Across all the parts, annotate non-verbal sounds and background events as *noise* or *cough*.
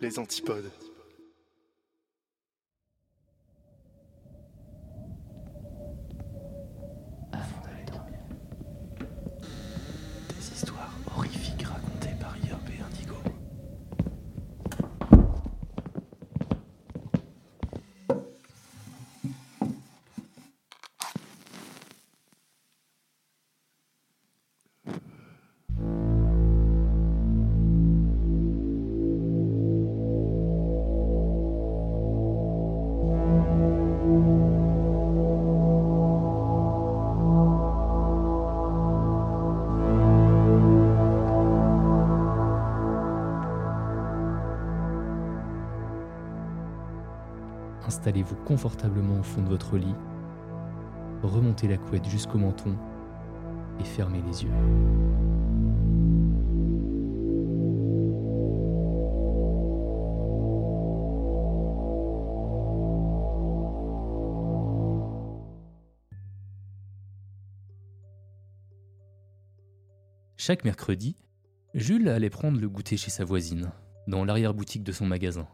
Les antipodes. Installez-vous confortablement au fond de votre lit, remontez la couette jusqu'au menton et fermez les yeux. Chaque mercredi, Jules allait prendre le goûter chez sa voisine, dans l'arrière-boutique de son magasin.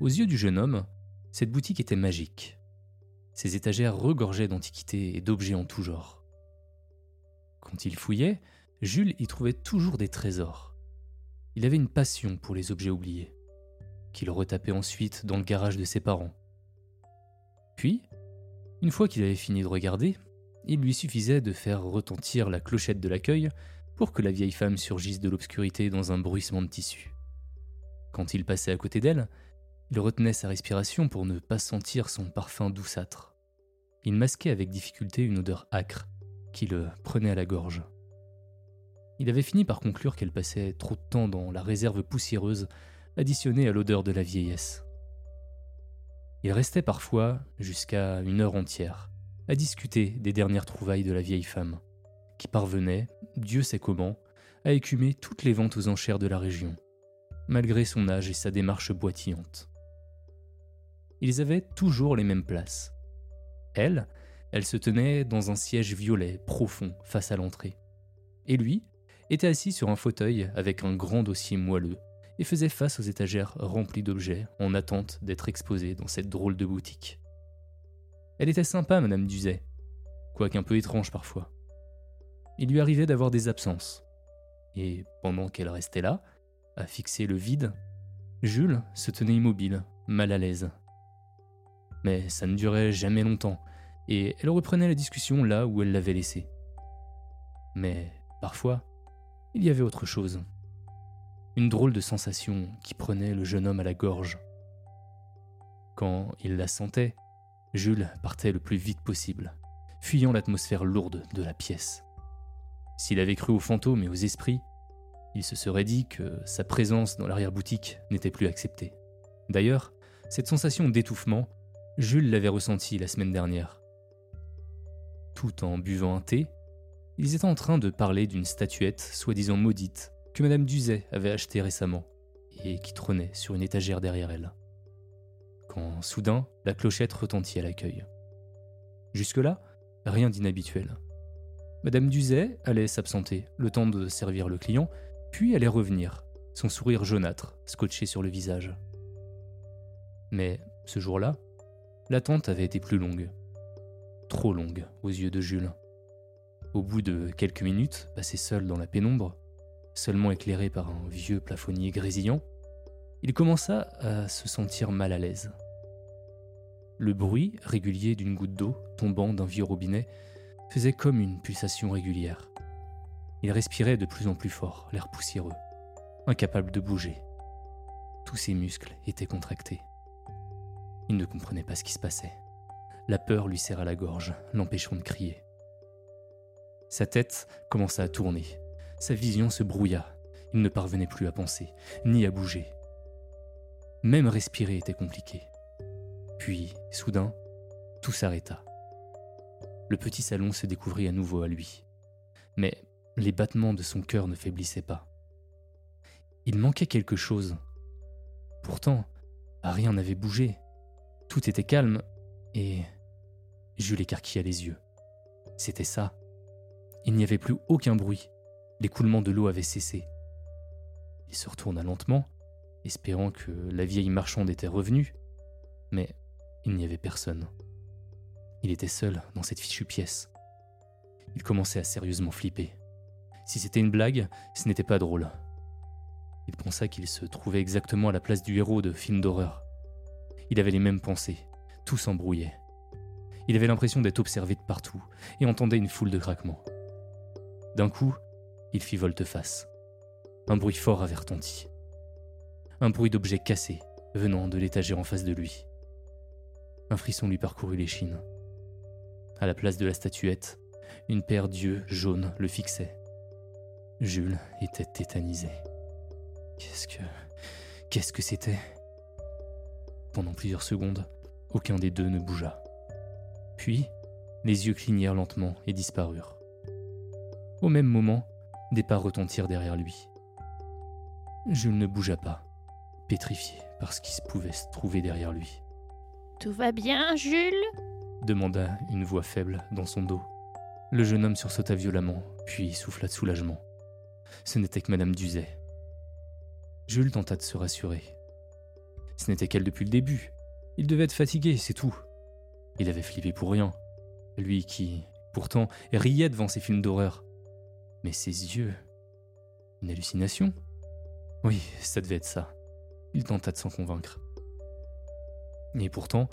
Aux yeux du jeune homme, cette boutique était magique. Ses étagères regorgeaient d'antiquités et d'objets en tout genre. Quand il fouillait, Jules y trouvait toujours des trésors. Il avait une passion pour les objets oubliés, qu'il retapait ensuite dans le garage de ses parents. Puis, une fois qu'il avait fini de regarder, il lui suffisait de faire retentir la clochette de l'accueil pour que la vieille femme surgisse de l'obscurité dans un bruissement de tissu. Quand il passait à côté d'elle, il retenait sa respiration pour ne pas sentir son parfum douceâtre. Il masquait avec difficulté une odeur âcre qui le prenait à la gorge. Il avait fini par conclure qu'elle passait trop de temps dans la réserve poussiéreuse additionnée à l'odeur de la vieillesse. Il restait parfois jusqu'à une heure entière à discuter des dernières trouvailles de la vieille femme, qui parvenait, Dieu sait comment, à écumer toutes les ventes aux enchères de la région, malgré son âge et sa démarche boitillante ils avaient toujours les mêmes places. Elle, elle se tenait dans un siège violet profond face à l'entrée. Et lui était assis sur un fauteuil avec un grand dossier moelleux et faisait face aux étagères remplies d'objets en attente d'être exposés dans cette drôle de boutique. Elle était sympa, Madame Duzet, quoiqu'un peu étrange parfois. Il lui arrivait d'avoir des absences. Et pendant qu'elle restait là, à fixer le vide, Jules se tenait immobile, mal à l'aise, mais ça ne durait jamais longtemps, et elle reprenait la discussion là où elle l'avait laissée. Mais parfois, il y avait autre chose. Une drôle de sensation qui prenait le jeune homme à la gorge. Quand il la sentait, Jules partait le plus vite possible, fuyant l'atmosphère lourde de la pièce. S'il avait cru aux fantômes et aux esprits, il se serait dit que sa présence dans l'arrière-boutique n'était plus acceptée. D'ailleurs, cette sensation d'étouffement Jules l'avait ressenti la semaine dernière. Tout en buvant un thé, ils étaient en train de parler d'une statuette soi-disant maudite que Madame Duzet avait achetée récemment et qui trônait sur une étagère derrière elle. Quand soudain, la clochette retentit à l'accueil. Jusque-là, rien d'inhabituel. Madame Duzet allait s'absenter, le temps de servir le client, puis allait revenir, son sourire jaunâtre scotché sur le visage. Mais ce jour-là, L'attente avait été plus longue. Trop longue aux yeux de Jules. Au bout de quelques minutes, passé seul dans la pénombre, seulement éclairé par un vieux plafonnier grésillant, il commença à se sentir mal à l'aise. Le bruit régulier d'une goutte d'eau tombant d'un vieux robinet faisait comme une pulsation régulière. Il respirait de plus en plus fort, l'air poussiéreux, incapable de bouger. Tous ses muscles étaient contractés. Il ne comprenait pas ce qui se passait. La peur lui serra la gorge, l'empêchant de crier. Sa tête commença à tourner. sa vision se brouilla. Il ne parvenait plus à penser, ni à bouger. Même respirer était compliqué. Puis, soudain, tout s'arrêta. Le petit salon se découvrit à nouveau à lui. Mais les battements de son cœur ne faiblissaient pas. Il manquait quelque chose. Pourtant, rien n'avait bougé. Tout était calme et Jules écarquilla les yeux. C'était ça. Il n'y avait plus aucun bruit. L'écoulement de l'eau avait cessé. Il se retourna lentement, espérant que la vieille marchande était revenue, mais il n'y avait personne. Il était seul dans cette fichue pièce. Il commençait à sérieusement flipper. Si c'était une blague, ce n'était pas drôle. Il pensa qu'il se trouvait exactement à la place du héros de film d'horreur. Il avait les mêmes pensées, tout s'embrouillait. Il avait l'impression d'être observé de partout et entendait une foule de craquements. D'un coup, il fit volte-face. Un bruit fort avait retenti. Un bruit d'objet cassé venant de l'étagère en face de lui. Un frisson lui parcourut l'échine. À la place de la statuette, une paire d'yeux jaunes le fixait. Jules était tétanisé. Qu'est-ce que. Qu'est-ce que c'était? Pendant plusieurs secondes, aucun des deux ne bougea. Puis, les yeux clignèrent lentement et disparurent. Au même moment, des pas retentirent derrière lui. Jules ne bougea pas, pétrifié par ce qui se pouvait se trouver derrière lui. Tout va bien, Jules? demanda une voix faible dans son dos. Le jeune homme sursauta violemment, puis souffla de soulagement. Ce n'était que Madame Duzet. Jules tenta de se rassurer. Ce n'était qu'elle depuis le début. Il devait être fatigué, c'est tout. Il avait flippé pour rien. Lui qui, pourtant, riait devant ses films d'horreur. Mais ses yeux. Une hallucination Oui, ça devait être ça. Il tenta de s'en convaincre. Et pourtant,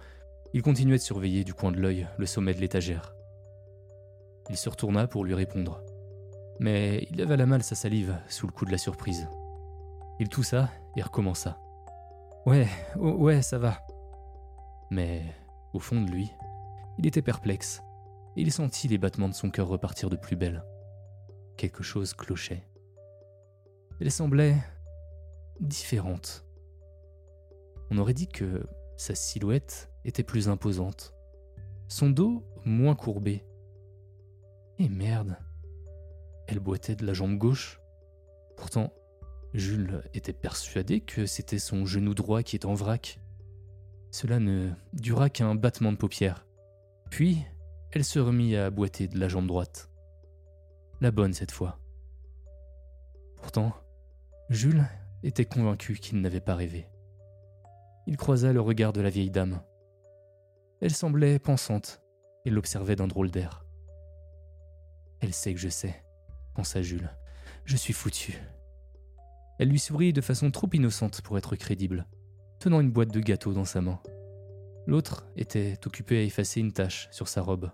il continuait de surveiller du coin de l'œil le sommet de l'étagère. Il se retourna pour lui répondre. Mais il avala mal sa salive sous le coup de la surprise. Il toussa et recommença. Ouais, ouais, ça va. Mais, au fond de lui, il était perplexe, et il sentit les battements de son cœur repartir de plus belle. Quelque chose clochait. Elle semblait différente. On aurait dit que sa silhouette était plus imposante, son dos moins courbé. Et merde, elle boitait de la jambe gauche. Pourtant, Jules était persuadé que c'était son genou droit qui était en vrac. Cela ne dura qu'un battement de paupières. Puis, elle se remit à boiter de la jambe droite. La bonne cette fois. Pourtant, Jules était convaincu qu'il n'avait pas rêvé. Il croisa le regard de la vieille dame. Elle semblait pensante et l'observait d'un drôle d'air. Elle sait que je sais, pensa Jules. Je suis foutu. Elle lui sourit de façon trop innocente pour être crédible, tenant une boîte de gâteaux dans sa main. L'autre était occupé à effacer une tache sur sa robe.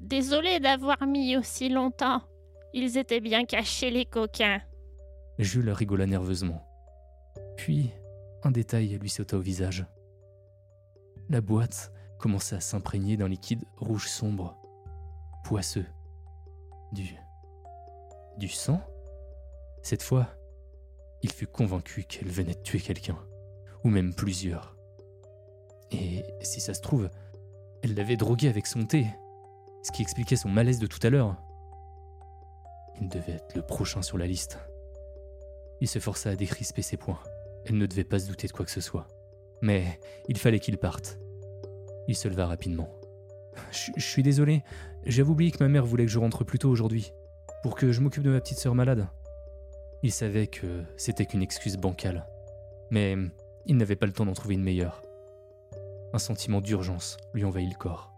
Désolé d'avoir mis aussi longtemps. Ils étaient bien cachés, les coquins. Jules rigola nerveusement. Puis, un détail lui sauta au visage. La boîte commença à s'imprégner d'un liquide rouge sombre, poisseux. Du. du sang? Cette fois, il fut convaincu qu'elle venait de tuer quelqu'un, ou même plusieurs. Et si ça se trouve, elle l'avait drogué avec son thé, ce qui expliquait son malaise de tout à l'heure. Il devait être le prochain sur la liste. Il se força à décrisper ses poings. Elle ne devait pas se douter de quoi que ce soit. Mais il fallait qu'il parte. Il se leva rapidement. Je, suis désolé, j'avais oublié que ma mère voulait que je rentre plus tôt aujourd'hui, pour que je m'occupe de ma petite sœur malade. Il savait que c'était qu'une excuse bancale, mais il n'avait pas le temps d'en trouver une meilleure. Un sentiment d'urgence lui envahit le corps.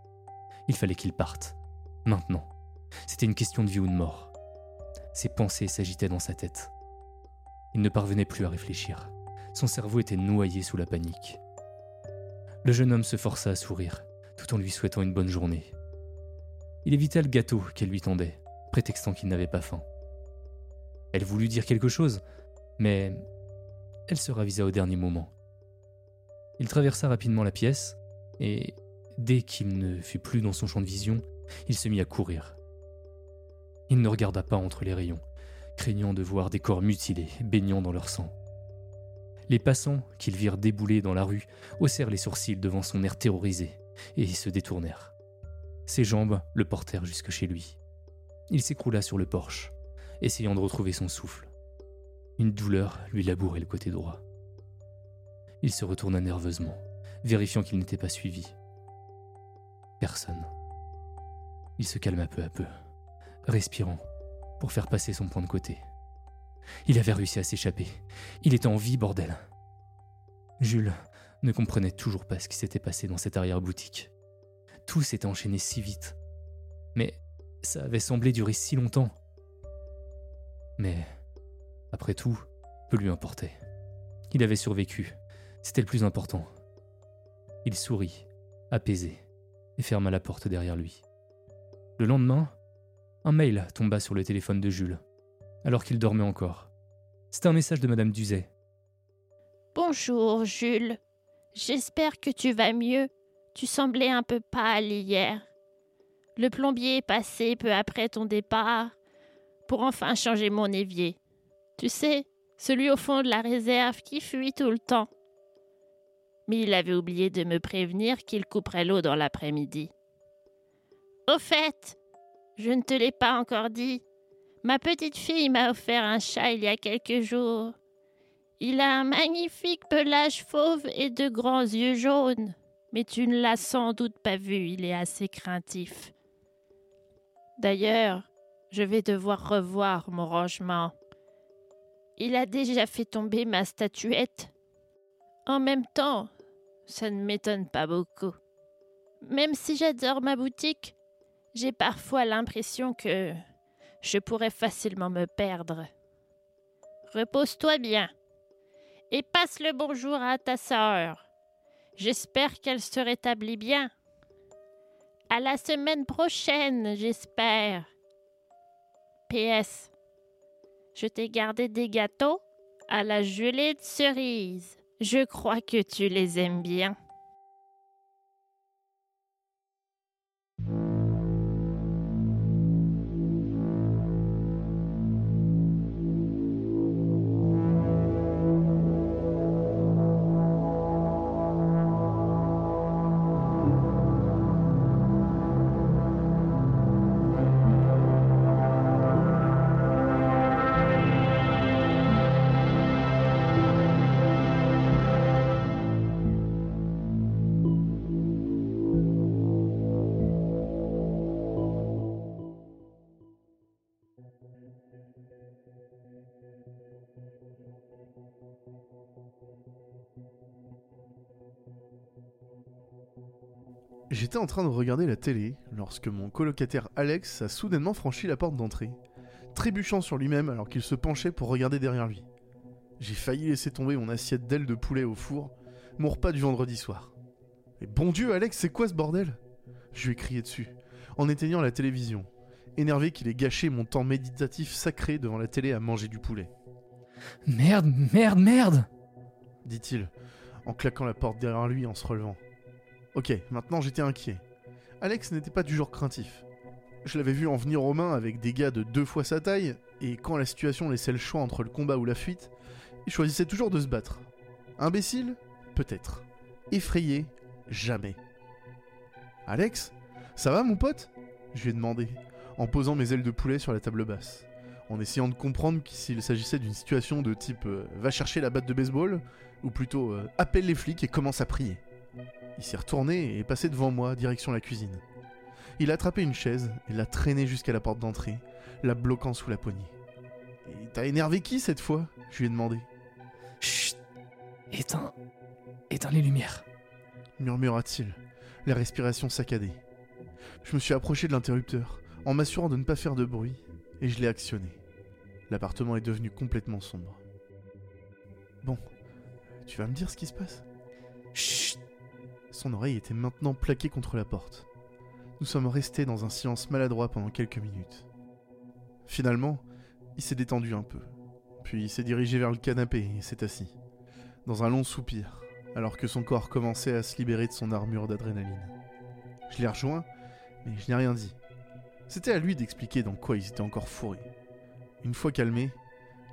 Il fallait qu'il parte, maintenant. C'était une question de vie ou de mort. Ses pensées s'agitaient dans sa tête. Il ne parvenait plus à réfléchir. Son cerveau était noyé sous la panique. Le jeune homme se força à sourire, tout en lui souhaitant une bonne journée. Il évita le gâteau qu'elle lui tendait, prétextant qu'il n'avait pas faim. Elle voulut dire quelque chose, mais elle se ravisa au dernier moment. Il traversa rapidement la pièce, et dès qu'il ne fut plus dans son champ de vision, il se mit à courir. Il ne regarda pas entre les rayons, craignant de voir des corps mutilés, baignant dans leur sang. Les passants, qu'ils virent débouler dans la rue, haussèrent les sourcils devant son air terrorisé et se détournèrent. Ses jambes le portèrent jusque chez lui. Il s'écroula sur le porche, essayant de retrouver son souffle. Une douleur lui labourait le côté droit. Il se retourna nerveusement, vérifiant qu'il n'était pas suivi. Personne. Il se calma peu à peu, respirant pour faire passer son point de côté. Il avait réussi à s'échapper. Il était en vie, bordel. Jules ne comprenait toujours pas ce qui s'était passé dans cette arrière-boutique. Tout s'était enchaîné si vite. Mais ça avait semblé durer si longtemps. Mais, après tout, peu lui importait. Il avait survécu. C'était le plus important. Il sourit, apaisé, et ferma la porte derrière lui. Le lendemain, un mail tomba sur le téléphone de Jules, alors qu'il dormait encore. C'était un message de Madame Duzet. Bonjour, Jules. J'espère que tu vas mieux. Tu semblais un peu pâle hier. Le plombier est passé peu après ton départ pour enfin changer mon évier. Tu sais, celui au fond de la réserve qui fuit tout le temps. Mais il avait oublié de me prévenir qu'il couperait l'eau dans l'après-midi. Au fait, je ne te l'ai pas encore dit. Ma petite fille m'a offert un chat il y a quelques jours. Il a un magnifique pelage fauve et de grands yeux jaunes. Mais tu ne l'as sans doute pas vu, il est assez craintif. D'ailleurs, je vais devoir revoir mon rangement. Il a déjà fait tomber ma statuette. En même temps, ça ne m'étonne pas beaucoup. Même si j'adore ma boutique, j'ai parfois l'impression que je pourrais facilement me perdre. Repose-toi bien et passe le bonjour à ta sœur. J'espère qu'elle se rétablit bien. À la semaine prochaine, j'espère. PS. Je t'ai gardé des gâteaux à la gelée de cerise. Je crois que tu les aimes bien. J'étais en train de regarder la télé lorsque mon colocataire Alex a soudainement franchi la porte d'entrée, trébuchant sur lui-même alors qu'il se penchait pour regarder derrière lui. J'ai failli laisser tomber mon assiette d'ailes de poulet au four, mon repas du vendredi soir. Mais bon Dieu, Alex, c'est quoi ce bordel? Je lui ai crié dessus, en éteignant la télévision, énervé qu'il ait gâché mon temps méditatif sacré devant la télé à manger du poulet. Merde, merde, merde dit-il, en claquant la porte derrière lui en se relevant. Ok, maintenant j'étais inquiet. Alex n'était pas du genre craintif. Je l'avais vu en venir aux mains avec des gars de deux fois sa taille, et quand la situation laissait le choix entre le combat ou la fuite, il choisissait toujours de se battre. Imbécile Peut-être. Effrayé Jamais. Alex Ça va mon pote? Je lui ai demandé, en posant mes ailes de poulet sur la table basse, en essayant de comprendre s'il s'agissait d'une situation de type euh, va chercher la batte de baseball, ou plutôt euh, appelle les flics et commence à prier. Il s'est retourné et est passé devant moi, direction la cuisine. Il a attrapé une chaise et l'a traînée jusqu'à la porte d'entrée, la bloquant sous la poignée. Et t'as énervé qui cette fois? Je lui ai demandé. Chut Éteins. Éteins les lumières. Murmura-t-il, la respiration saccadée. Je me suis approché de l'interrupteur, en m'assurant de ne pas faire de bruit, et je l'ai actionné. L'appartement est devenu complètement sombre. Bon, tu vas me dire ce qui se passe? Chut Son oreille était maintenant plaquée contre la porte. Nous sommes restés dans un silence maladroit pendant quelques minutes. Finalement, il s'est détendu un peu, puis il s'est dirigé vers le canapé et s'est assis, dans un long soupir, alors que son corps commençait à se libérer de son armure d'adrénaline. Je l'ai rejoint, mais je n'ai rien dit. C'était à lui d'expliquer dans quoi ils étaient encore fourrés. Une fois calmé,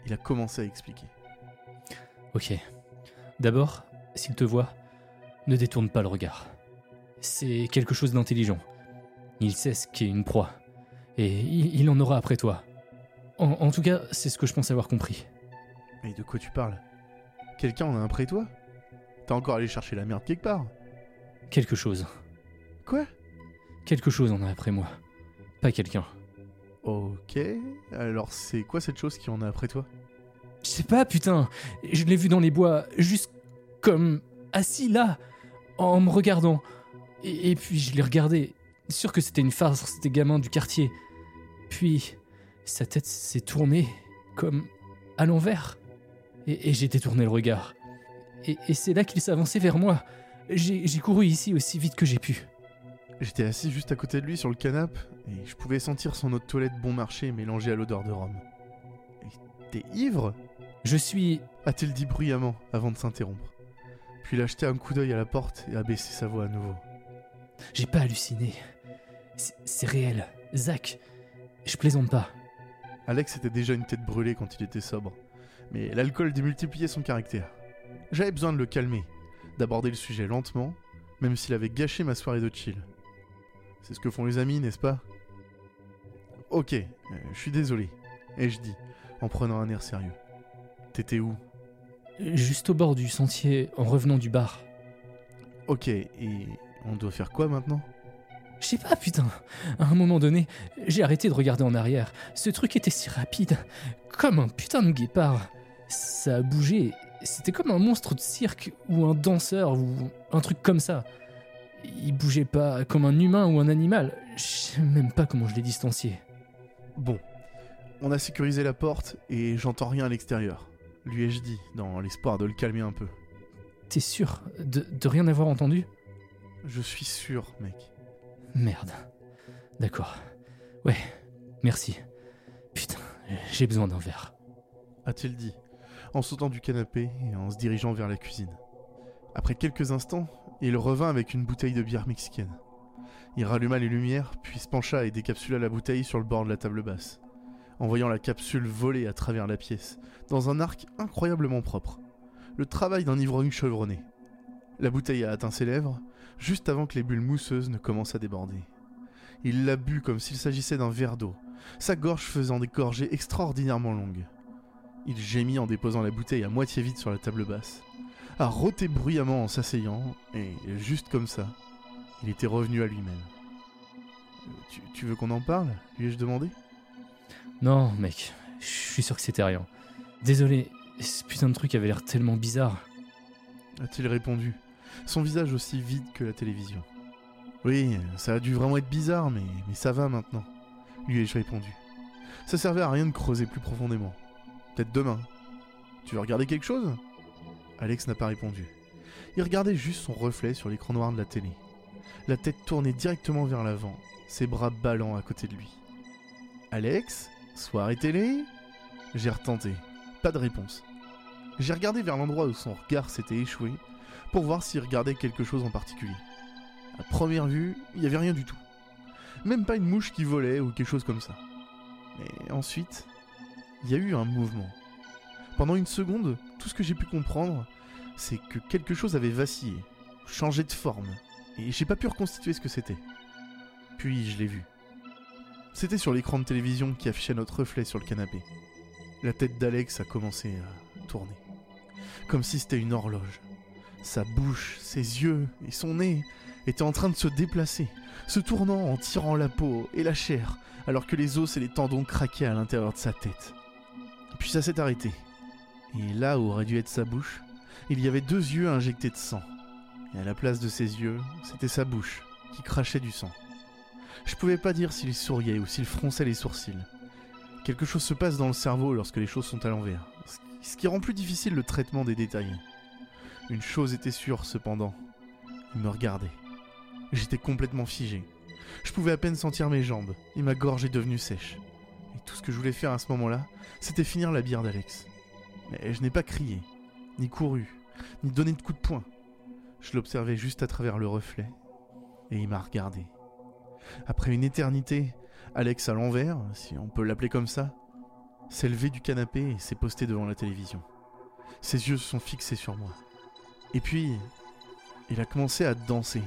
il a commencé à expliquer. Ok. D'abord, s'il te voit, ne détourne pas le regard. C'est quelque chose d'intelligent. Il sait ce qu'est une proie. Et il, en aura après toi. En, en tout cas, c'est ce que je pense avoir compris. Mais de quoi tu parles? Quelqu'un en a un près toi? T'as encore allé chercher la merde quelque part? Quelque chose. Quoi? Quelque chose en a après moi. Pas quelqu'un. Ok. Alors c'est quoi cette chose qui en a après toi? Je sais pas, putain. Je l'ai vu dans les bois, juste comme assis là, en me regardant. Et, et puis je l'ai regardé, sûr que c'était une farce des gamins du quartier. Puis sa tête s'est tournée comme à l'envers. Et, et j'ai détourné le regard. Et, et c'est là qu'il s'avançait vers moi. J'ai couru ici aussi vite que j'ai pu. J'étais assis juste à côté de lui sur le canapé et je pouvais sentir son eau de toilette bon marché mélangée à l'odeur de rhum. T'es ivre? Je suis. a-t-il dit bruyamment avant de s'interrompre. Puis il a jeté un coup d'œil à la porte et a baissé sa voix à nouveau. J'ai pas halluciné. C'est- réel. Zach, je plaisante pas. Alex était déjà une tête brûlée quand il était sobre, mais l'alcool démultipliait son caractère. J'avais besoin de le calmer, d'aborder le sujet lentement, même s'il avait gâché ma soirée de chill. C'est ce que font les amis, n'est-ce pas? Ok, euh, je suis désolé, ai-je dit, en prenant un air sérieux. T'étais où? Juste au bord du sentier, en revenant du bar. Ok, et on doit faire quoi maintenant? Je sais pas, putain. À un moment donné, j'ai arrêté de regarder en arrière. Ce truc était si rapide. Comme un putain de guépard. Ça a bougé. C'était comme un monstre de cirque ou un danseur ou un truc comme ça. Il bougeait pas comme un humain ou un animal. Je sais même pas comment je l'ai distancié. Bon, on a sécurisé la porte et j'entends rien à l'extérieur, lui ai-je dit, dans l'espoir de le calmer un peu. T'es sûr de, de rien avoir entendu? Je suis sûr, mec. Merde. D'accord. Ouais, merci. Putain, j'ai besoin d'un verre. a-t-il dit, en sautant du canapé et en se dirigeant vers la cuisine. Après quelques instants, il revint avec une bouteille de bière mexicaine. Il ralluma les lumières, puis se pencha et décapsula la bouteille sur le bord de la table basse, en voyant la capsule voler à travers la pièce, dans un arc incroyablement propre. Le travail d'un ivrogne chevronné. La bouteille a atteint ses lèvres, juste avant que les bulles mousseuses ne commencent à déborder. Il l'a bu comme s'il s'agissait d'un verre d'eau, sa gorge faisant des gorgées extraordinairement longues. Il gémit en déposant la bouteille à moitié vide sur la table basse, a roté bruyamment en s'asseyant, et juste comme ça, il était revenu à lui-même. Euh, Tu, tu veux qu'on en parle? lui ai-je demandé? Non, mec, je suis sûr que c'était rien. Désolé, ce putain de truc avait l'air tellement bizarre. A-t-il répondu, son visage aussi vide que la télévision. Oui, ça a dû vraiment être bizarre, mais, ça va maintenant, lui ai-je répondu. Ça servait à rien de creuser plus profondément. Peut-être demain. Tu veux regarder quelque chose? Alex n'a pas répondu. Il regardait juste son reflet sur l'écran noir de la télé. La tête tournée directement vers l'avant, ses bras ballants à côté de lui. Alex? Soirée télé J'ai retenté. Pas de réponse. J'ai regardé vers l'endroit où son regard s'était échoué pour voir s'il regardait quelque chose en particulier. À première vue, il n'y avait rien du tout. Même pas une mouche qui volait ou quelque chose comme ça. Mais ensuite, il y a eu un mouvement. Pendant une seconde, tout ce que j'ai pu comprendre, c'est que quelque chose avait vacillé, changé de forme, et j'ai pas pu reconstituer ce que c'était. Puis je l'ai vu. C'était sur l'écran de télévision qui affichait notre reflet sur le canapé. La tête d'Alex a commencé à tourner, comme si c'était une horloge. Sa bouche, ses yeux et son nez étaient en train de se déplacer, se tournant en tirant la peau et la chair, alors que les os et les tendons craquaient à l'intérieur de sa tête. Puis ça s'est arrêté. Et là où aurait dû être sa bouche, il y avait deux yeux injectés de sang. Et à la place de ses yeux, c'était sa bouche, qui crachait du sang. Je pouvais pas dire s'il souriait ou s'il fronçait les sourcils. Quelque chose se passe dans le cerveau lorsque les choses sont à l'envers, ce qui- rend plus difficile le traitement des détails. Une chose était sûre cependant, il me regardait. J'étais complètement figé. Je pouvais à peine sentir mes jambes, et ma gorge est devenue sèche. Et tout ce que je voulais faire à ce moment-là, c'était finir la bière d'Alex. Mais je n'ai pas crié, ni couru, ni donné de coups de poing. Je l'observais juste à travers le reflet, et il m'a regardé. Après une éternité, Alex à l'envers, si on peut l'appeler comme ça, s'est levé du canapé et s'est posté devant la télévision. Ses yeux se sont fixés sur moi. Et puis, il a commencé à danser.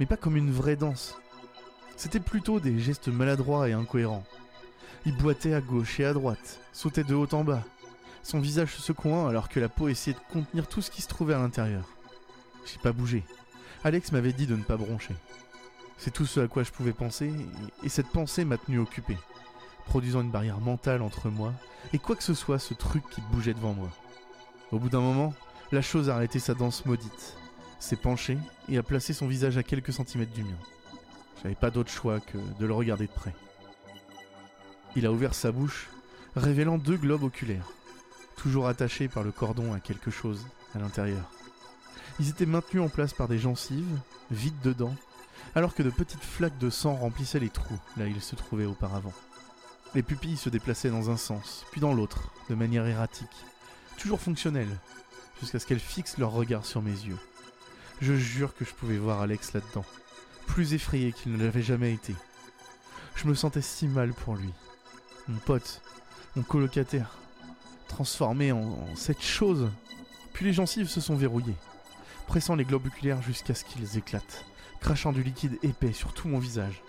Mais pas comme une vraie danse. C'était plutôt des gestes maladroits et incohérents. Il boitait à gauche et à droite, sautait de haut en bas, son visage se secouant alors que la peau essayait de contenir tout ce qui se trouvait à l'intérieur. J'ai pas bougé. Alex m'avait dit de ne pas broncher. C'est tout ce à quoi je pouvais penser, et cette pensée m'a tenu occupé, produisant une barrière mentale entre moi et quoi que ce soit ce truc qui bougeait devant moi. Au bout d'un moment, la chose a arrêté sa danse maudite, s'est penchée et a placé son visage à quelques centimètres du mien. J'avais pas d'autre choix que de le regarder de près. Il a ouvert sa bouche, révélant deux globes oculaires, toujours attachés par le cordon à quelque chose à l'intérieur. Ils étaient maintenus en place par des gencives, vides dedans, alors que de petites flaques de sang remplissaient les trous là où ils se trouvaient auparavant. Les pupilles se déplaçaient dans un sens, puis dans l'autre, de manière erratique, toujours fonctionnelle, jusqu'à ce qu'elles fixent leur regard sur mes yeux. Je jure que je pouvais voir Alex là-dedans, plus effrayé qu'il ne l'avait jamais été. Je me sentais si mal pour lui. Mon pote, mon colocataire, transformé en, en cette chose. Puis les gencives se sont verrouillées, pressant les globes oculaires jusqu'à ce qu'ils éclatent crachant du liquide épais sur tout mon visage.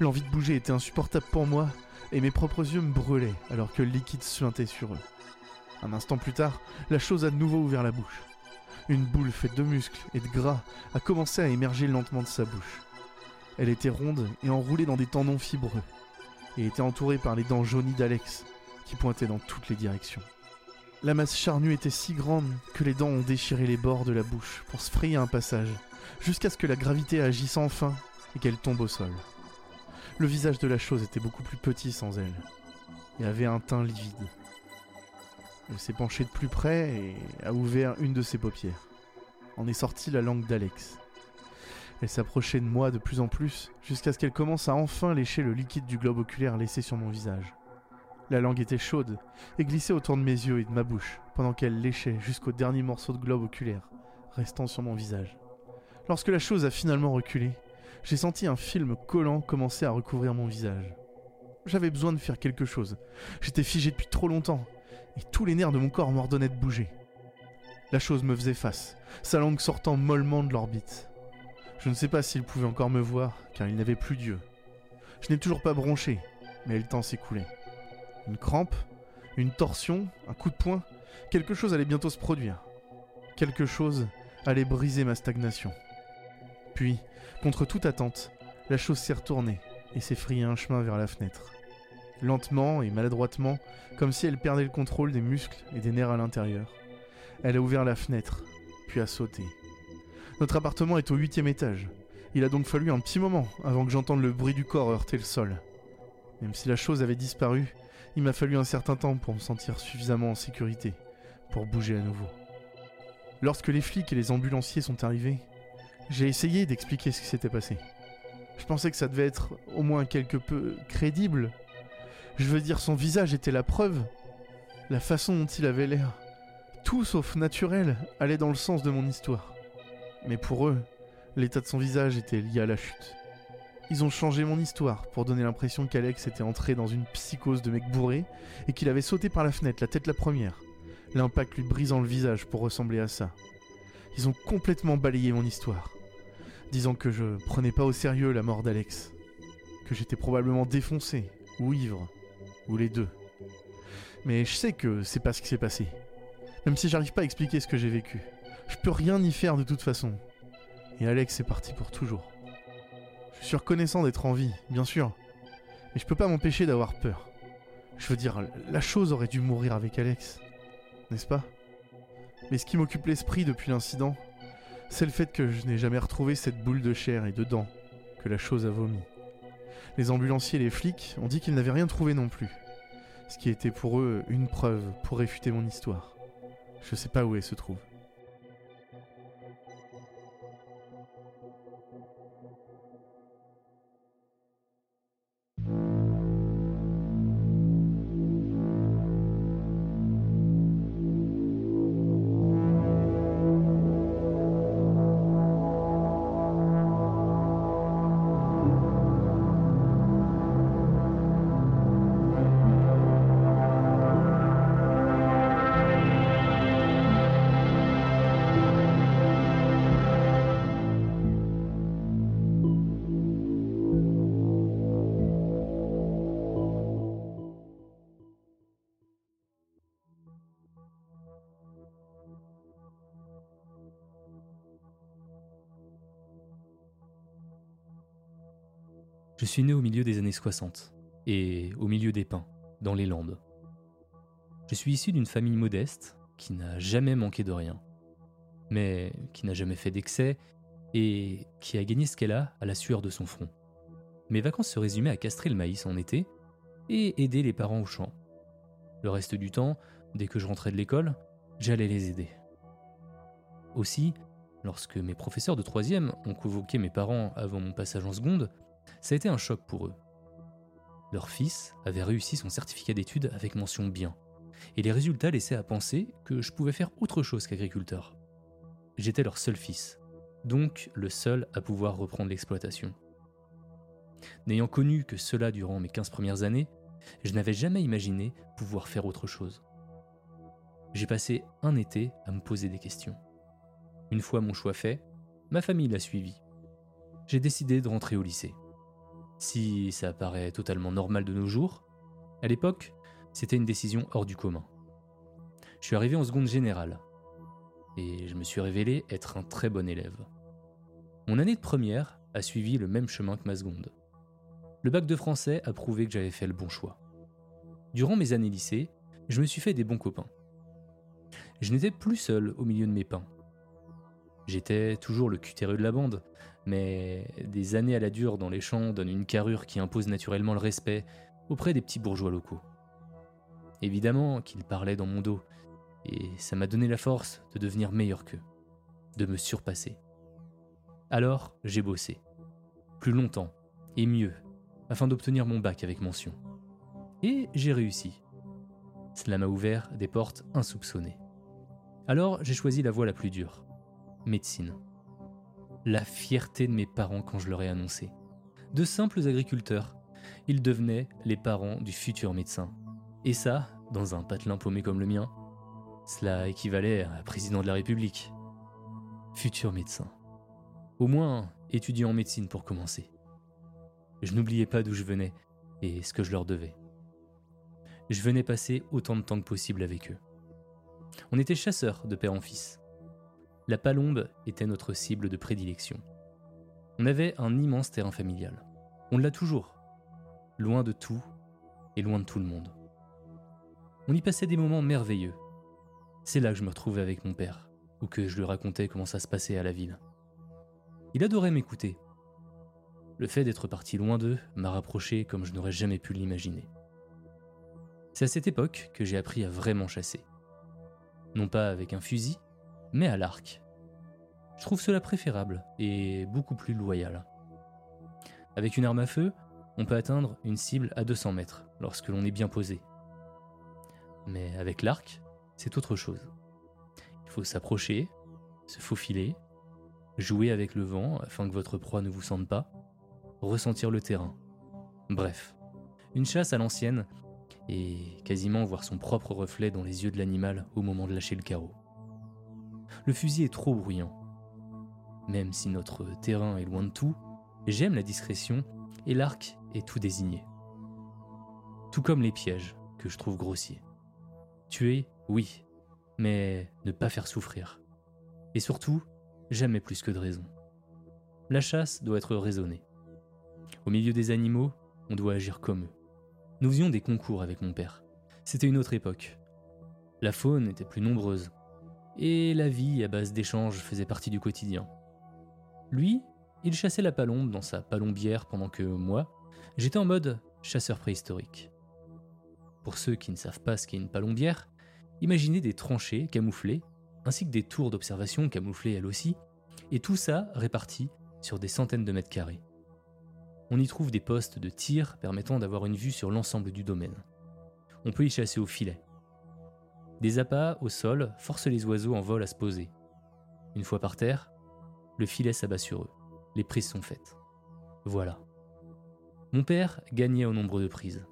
L'envie de bouger était insupportable pour moi, et mes propres yeux me brûlaient alors que le liquide suintait sur eux. Un instant plus tard, la chose a de nouveau ouvert la bouche. Une boule faite de muscles et de gras a commencé à émerger lentement de sa bouche. Elle était ronde et enroulée dans des tendons fibreux, et était entourée par les dents jaunies d'Alex, qui pointaient dans toutes les directions. La masse charnue était si grande que les dents ont déchiré les bords de la bouche pour se frayer un passage, jusqu'à ce que la gravité agisse enfin et qu'elle tombe au sol. Le visage de la chose était beaucoup plus petit sans elle, et avait un teint livide. Elle s'est penchée de plus près et a ouvert une de ses paupières. En est sortie la langue d'Alex. Elle s'approchait de moi de plus en plus, jusqu'à ce qu'elle commence à enfin lécher le liquide du globe oculaire laissé sur mon visage. La langue était chaude et glissait autour de mes yeux et de ma bouche, pendant qu'elle léchait jusqu'au dernier morceau de globe oculaire, restant sur mon visage. Lorsque la chose a finalement reculé, j'ai senti un film collant commencer à recouvrir mon visage. J'avais besoin de faire quelque chose. J'étais figé depuis trop longtemps, et tous les nerfs de mon corps m'ordonnaient de bouger. La chose me faisait face, sa langue sortant mollement de l'orbite. Je ne sais pas s'il pouvait encore me voir, car il n'avait plus d'yeux. Je n'ai toujours pas bronché, mais le temps s'écoulait. Une crampe, une torsion, un coup de poing, quelque chose allait bientôt se produire. Quelque chose allait briser ma stagnation. Puis, contre toute attente, la chose s'est retournée et s'est frayée un chemin vers la fenêtre. Lentement et maladroitement, comme si elle perdait le contrôle des muscles et des nerfs à l'intérieur, elle a ouvert la fenêtre, puis a sauté. Notre appartement est au huitième étage. Il a donc fallu un petit moment avant que j'entende le bruit du corps heurter le sol. Même si la chose avait disparu, il m'a fallu un certain temps pour me sentir suffisamment en sécurité pour bouger à nouveau. Lorsque les flics et les ambulanciers sont arrivés, j'ai essayé d'expliquer ce qui s'était passé. Je pensais que ça devait être au moins quelque peu crédible. Je veux dire, son visage était la preuve. La façon dont il avait l'air, tout sauf naturel, allait dans le sens de mon histoire. Mais pour eux, l'état de son visage était lié à la chute. Ils ont changé mon histoire pour donner l'impression qu'Alex était entré dans une psychose de mec bourré et qu'il avait sauté par la fenêtre, la tête la première, l'impact lui brisant le visage pour ressembler à ça. Ils ont complètement balayé mon histoire disant que je prenais pas au sérieux la mort d'Alex, que j'étais probablement défoncé, ou ivre, ou les deux. Mais je sais que c'est pas ce qui s'est passé. Même si j'arrive pas à expliquer ce que j'ai vécu. Je peux rien y faire de toute façon. Et Alex est parti pour toujours. Je suis reconnaissant d'être en vie, bien sûr. Mais je peux pas m'empêcher d'avoir peur. Je veux dire, la chose aurait dû mourir avec Alex. N'est-ce pas? Mais ce qui m'occupe l'esprit depuis l'incident, c'est le fait que je n'ai jamais retrouvé cette boule de chair et de dents que la chose a vomi. Les ambulanciers et les flics ont dit qu'ils n'avaient rien trouvé non plus, ce qui était pour eux une preuve pour réfuter mon histoire. Je sais pas où elle se trouve. Je suis né au milieu des années 60 et au milieu des pins, dans les Landes. Je suis issu d'une famille modeste qui n'a jamais manqué de rien, mais qui n'a jamais fait d'excès et qui a gagné ce qu'elle a à la sueur de son front. Mes vacances se résumaient à castrer le maïs en été et aider les parents au champ. Le reste du temps, dès que je rentrais de l'école, j'allais les aider. Aussi, lorsque mes professeurs de troisième ont convoqué mes parents avant mon passage en seconde, ça a été un choc pour eux. Leur fils avait réussi son certificat d'études avec mention bien, et les résultats laissaient à penser que je pouvais faire autre chose qu'agriculteur. J'étais leur seul fils, donc le seul à pouvoir reprendre l'exploitation. N'ayant connu que cela durant mes 15 premières années, je n'avais jamais imaginé pouvoir faire autre chose. J'ai passé un été à me poser des questions. Une fois mon choix fait, ma famille l'a suivi. J'ai décidé de rentrer au lycée. Si ça paraît totalement normal de nos jours, à l'époque, c'était une décision hors du commun. Je suis arrivé en seconde générale, et je me suis révélé être un très bon élève. Mon année de première a suivi le même chemin que ma seconde. Le bac de français a prouvé que j'avais fait le bon choix. Durant mes années lycée, je me suis fait des bons copains. Je n'étais plus seul au milieu de mes pins. J'étais toujours le cutéreux de la bande, mais des années à la dure dans les champs donnent une carrure qui impose naturellement le respect auprès des petits bourgeois locaux. Évidemment qu'ils parlaient dans mon dos, et ça m'a donné la force de devenir meilleur qu'eux, de me surpasser. Alors j'ai bossé, plus longtemps et mieux, afin d'obtenir mon bac avec mention. Et j'ai réussi. Cela m'a ouvert des portes insoupçonnées. Alors j'ai choisi la voie la plus dure, médecine. La fierté de mes parents quand je leur ai annoncé. De simples agriculteurs, ils devenaient les parents du futur médecin. Et ça, dans un patelin paumé comme le mien, cela équivalait à président de la République. Futur médecin. Au moins étudiant en médecine pour commencer. Je n'oubliais pas d'où je venais et ce que je leur devais. Je venais passer autant de temps que possible avec eux. On était chasseurs de père en fils. La palombe était notre cible de prédilection. On avait un immense terrain familial. On l'a toujours. Loin de tout et loin de tout le monde. On y passait des moments merveilleux. C'est là que je me retrouvais avec mon père, ou que je lui racontais comment ça se passait à la ville. Il adorait m'écouter. Le fait d'être parti loin d'eux m'a rapproché comme je n'aurais jamais pu l'imaginer. C'est à cette époque que j'ai appris à vraiment chasser. Non pas avec un fusil, mais à l'arc. Je trouve cela préférable et beaucoup plus loyal. Avec une arme à feu, on peut atteindre une cible à 200 mètres lorsque l'on est bien posé. Mais avec l'arc, c'est autre chose. Il faut s'approcher, se faufiler, jouer avec le vent afin que votre proie ne vous sente pas, ressentir le terrain. Bref, une chasse à l'ancienne et quasiment voir son propre reflet dans les yeux de l'animal au moment de lâcher le carreau. Le fusil est trop bruyant. Même si notre terrain est loin de tout, j'aime la discrétion et l'arc est tout désigné. Tout comme les pièges, que je trouve grossiers. Tuer, oui, mais ne pas faire souffrir. Et surtout, jamais plus que de raison. La chasse doit être raisonnée. Au milieu des animaux, on doit agir comme eux. Nous faisions des concours avec mon père. C'était une autre époque. La faune était plus nombreuse, et la vie à base d'échanges faisait partie du quotidien. Lui, il chassait la palombe dans sa palombière pendant que moi, j'étais en mode chasseur préhistorique. Pour ceux qui ne savent pas ce qu'est une palombière, imaginez des tranchées camouflées, ainsi que des tours d'observation camouflées elles aussi, et tout ça réparti sur des centaines de mètres carrés. On y trouve des postes de tir permettant d'avoir une vue sur l'ensemble du domaine. On peut y chasser au filet, des appâts au sol forcent les oiseaux en vol à se poser. Une fois par terre, le filet s'abat sur eux. Les prises sont faites. Voilà. Mon père gagnait au nombre de prises.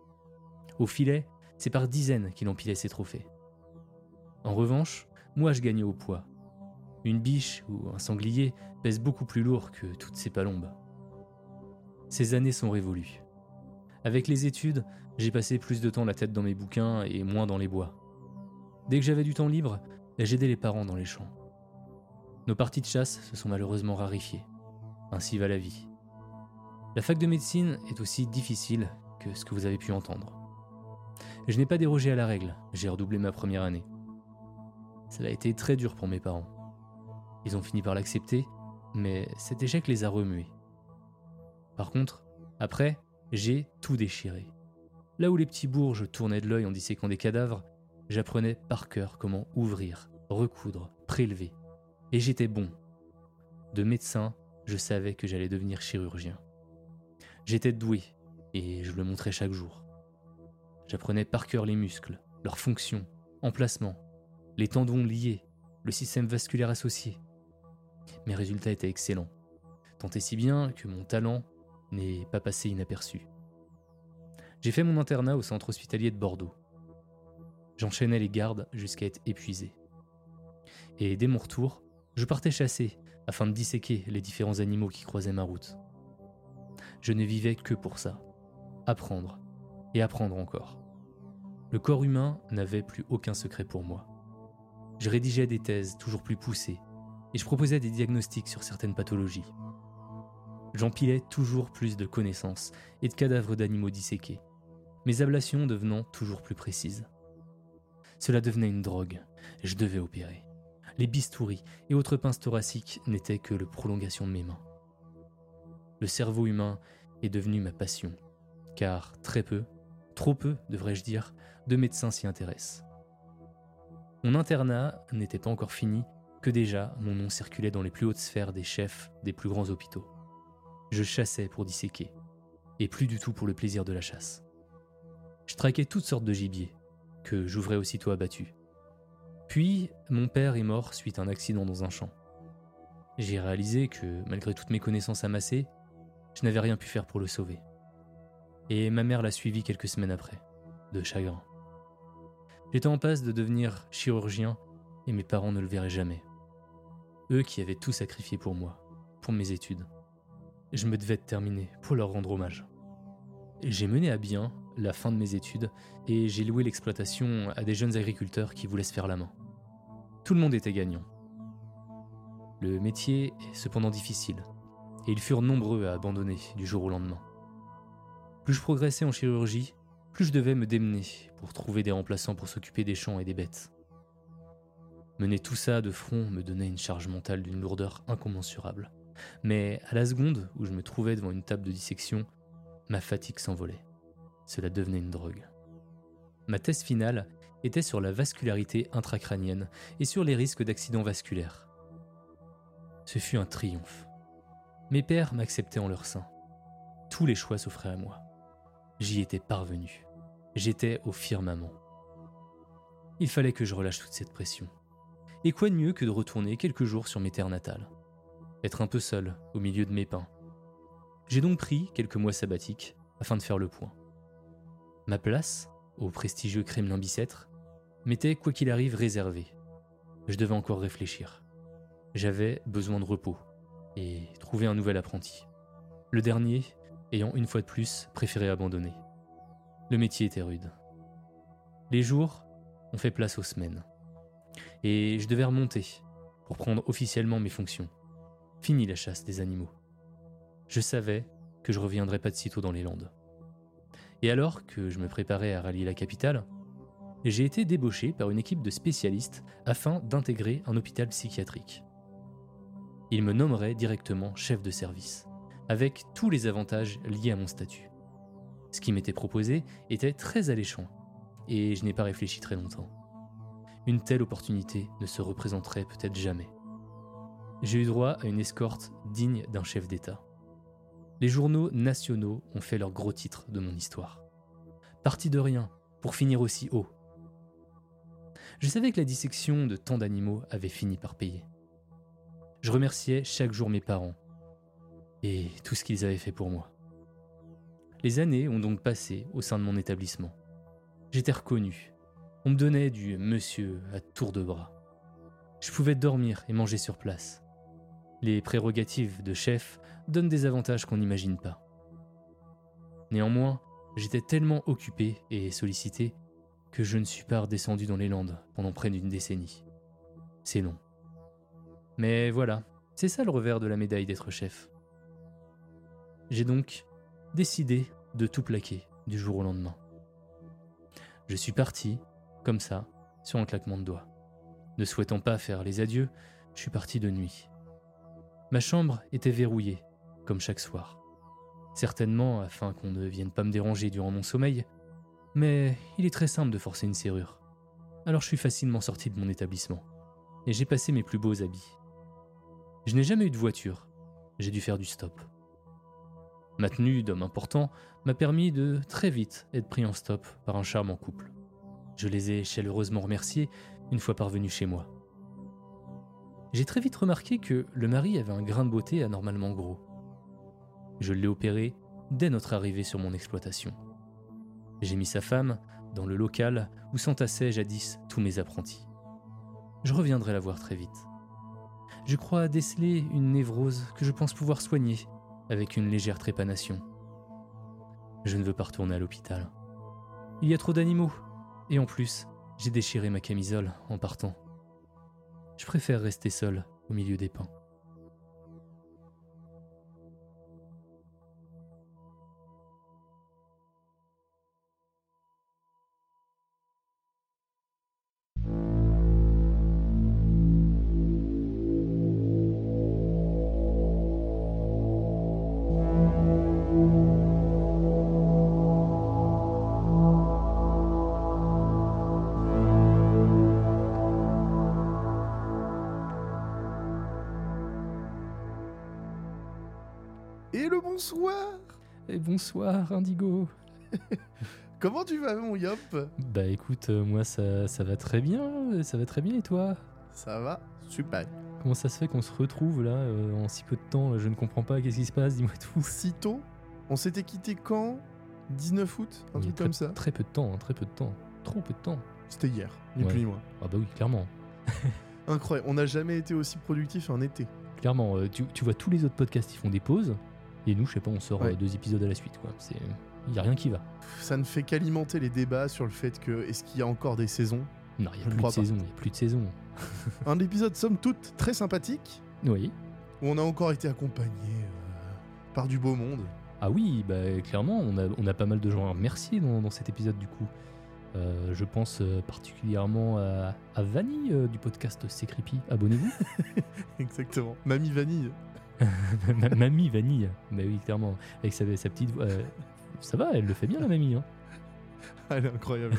Au filet, c'est par dizaines qu'il empilait ses trophées. En revanche, moi je gagnais au poids. Une biche ou un sanglier pèse beaucoup plus lourd que toutes ces palombes. Ces années sont révolues. Avec les études, j'ai passé plus de temps la tête dans mes bouquins et moins dans les bois. Dès que j'avais du temps libre, j'aidais les parents dans les champs. Nos parties de chasse se sont malheureusement rarifiées. Ainsi va la vie. La fac de médecine est aussi difficile que ce que vous avez pu entendre. Je n'ai pas dérogé à la règle, j'ai redoublé ma première année. Ça a été très dur pour mes parents. Ils ont fini par l'accepter, mais cet échec les a remués. Par contre, après, j'ai tout déchiré. Là où les petits bourges tournaient de l'œil en disséquant des cadavres, j'apprenais par cœur comment ouvrir, recoudre, prélever. Et j'étais bon. De médecin, je savais que j'allais devenir chirurgien. J'étais doué, et je le montrais chaque jour. J'apprenais par cœur les muscles, leurs fonctions, emplacements, les tendons liés, le système vasculaire associé. Mes résultats étaient excellents, tant et si bien que mon talent n'est pas passé inaperçu. J'ai fait mon internat au centre hospitalier de Bordeaux. J'enchaînais les gardes jusqu'à être épuisé. Et dès mon retour, je partais chasser afin de disséquer les différents animaux qui croisaient ma route. Je ne vivais que pour ça. Apprendre. Et apprendre encore. Le corps humain n'avait plus aucun secret pour moi. Je rédigeais des thèses toujours plus poussées et je proposais des diagnostics sur certaines pathologies. J'empilais toujours plus de connaissances et de cadavres d'animaux disséqués, mes ablations devenant toujours plus précises. Cela devenait une drogue, je devais opérer. Les bistouris et autres pinces thoraciques n'étaient que le prolongation de mes mains. Le cerveau humain est devenu ma passion, car très peu, trop peu devrais-je dire, de médecins s'y intéressent. Mon internat n'était pas encore fini que déjà mon nom circulait dans les plus hautes sphères des chefs des plus grands hôpitaux. Je chassais pour disséquer, et plus du tout pour le plaisir de la chasse. Je traquais toutes sortes de gibier, que j'ouvrais aussitôt abattu. Puis, mon père est mort suite à un accident dans un champ. J'ai réalisé que, malgré toutes mes connaissances amassées, je n'avais rien pu faire pour le sauver. Et ma mère l'a suivi quelques semaines après, de chagrin. J'étais en passe de devenir chirurgien et mes parents ne le verraient jamais. Eux qui avaient tout sacrifié pour moi, pour mes études je me devais de terminer pour leur rendre hommage. J'ai mené à bien la fin de mes études et j'ai loué l'exploitation à des jeunes agriculteurs qui voulaient se faire la main. Tout le monde était gagnant. Le métier est cependant difficile et ils furent nombreux à abandonner du jour au lendemain. Plus je progressais en chirurgie, plus je devais me démener pour trouver des remplaçants pour s'occuper des champs et des bêtes. Mener tout ça de front me donnait une charge mentale d'une lourdeur incommensurable. Mais à la seconde où je me trouvais devant une table de dissection, ma fatigue s'envolait. Cela devenait une drogue. Ma thèse finale était sur la vascularité intracrânienne et sur les risques d'accidents vasculaires. Ce fut un triomphe. Mes pères m'acceptaient en leur sein. Tous les choix s'offraient à moi. J'y étais parvenu. J'étais au firmament. Il fallait que je relâche toute cette pression. Et quoi de mieux que de retourner quelques jours sur mes terres natales? Être un peu seul au milieu de mes pains. J'ai donc pris quelques mois sabbatiques afin de faire le point. Ma place, au prestigieux Kremlin Bicêtre, m'était quoi qu'il arrive réservée. Je devais encore réfléchir. J'avais besoin de repos et trouver un nouvel apprenti. Le dernier ayant une fois de plus préféré abandonner. Le métier était rude. Les jours ont fait place aux semaines. Et je devais remonter pour prendre officiellement mes fonctions. Fini la chasse des animaux. Je savais que je reviendrais pas de sitôt dans les Landes. Et alors que je me préparais à rallier la capitale, j'ai été débauché par une équipe de spécialistes afin d'intégrer un hôpital psychiatrique. Ils me nommeraient directement chef de service, avec tous les avantages liés à mon statut. Ce qui m'était proposé était très alléchant, et je n'ai pas réfléchi très longtemps. Une telle opportunité ne se représenterait peut-être jamais j'ai eu droit à une escorte digne d'un chef d'État. Les journaux nationaux ont fait leur gros titre de mon histoire. Parti de rien, pour finir aussi haut. Je savais que la dissection de tant d'animaux avait fini par payer. Je remerciais chaque jour mes parents et tout ce qu'ils avaient fait pour moi. Les années ont donc passé au sein de mon établissement. J'étais reconnu. On me donnait du monsieur à tour de bras. Je pouvais dormir et manger sur place. Les prérogatives de chef donnent des avantages qu'on n'imagine pas. Néanmoins, j'étais tellement occupé et sollicité que je ne suis pas redescendu dans les Landes pendant près d'une décennie. C'est long. Mais voilà, c'est ça le revers de la médaille d'être chef. J'ai donc décidé de tout plaquer du jour au lendemain. Je suis parti, comme ça, sur un claquement de doigts. Ne souhaitant pas faire les adieux, je suis parti de nuit. Ma chambre était verrouillée, comme chaque soir. Certainement afin qu'on ne vienne pas me déranger durant mon sommeil, mais il est très simple de forcer une serrure. Alors je suis facilement sorti de mon établissement, et j'ai passé mes plus beaux habits. Je n'ai jamais eu de voiture, j'ai dû faire du stop. Ma tenue d'homme important m'a permis de très vite être pris en stop par un charmant couple. Je les ai chaleureusement remerciés une fois parvenus chez moi. J'ai très vite remarqué que le mari avait un grain de beauté anormalement gros. Je l'ai opéré dès notre arrivée sur mon exploitation. J'ai mis sa femme dans le local où s'entassaient jadis tous mes apprentis. Je reviendrai la voir très vite. Je crois déceler une névrose que je pense pouvoir soigner avec une légère trépanation. Je ne veux pas retourner à l'hôpital. Il y a trop d'animaux, et en plus, j'ai déchiré ma camisole en partant. Je préfère rester seul au milieu des pins. Bonsoir Indigo *laughs* Comment tu vas, mon Yop? Bah écoute, euh, moi ça, ça va très bien, ça va très bien et toi? Ça va Super. Comment ça se fait qu'on se retrouve là euh, en si peu de temps? Je ne comprends pas, qu'est-ce qui se passe? Dis-moi tout. Si tôt On s'était quitté quand? 19 août Un truc comme ça Très peu de temps, hein, très peu de temps. Trop peu de temps. C'était hier, ni Ouais. plus ni moins. Ah bah oui, clairement. Incroyable, on n'a jamais été aussi productif en été. Clairement, euh, tu, tu vois tous les autres podcasts, ils font des pauses. Et nous, je sais pas, on sort Ouais. euh, deux épisodes à la suite. quoi. C'est, Il y a rien qui va. Ça ne fait qu'alimenter les débats sur le fait que est-ce qu'il y a encore des saisons? Non, il n'y a plus de saison, il y a plus de saison. Un épisode somme toute très sympathique Oui. où on a encore été accompagné euh, par du beau monde. Ah oui, bah clairement, on a, on a pas mal de gens à remercier dans, dans cet épisode du coup. Euh, je pense euh, particulièrement à, à euh, du podcast C'est Creepy. Abonnez-vous. *laughs* Exactement. Mamie Vanille. *laughs* Ma- mamie Vanille. Bah oui, clairement. Avec sa, sa petite voix. euh, ça va, elle le fait bien la mamie. hein. Elle est incroyable.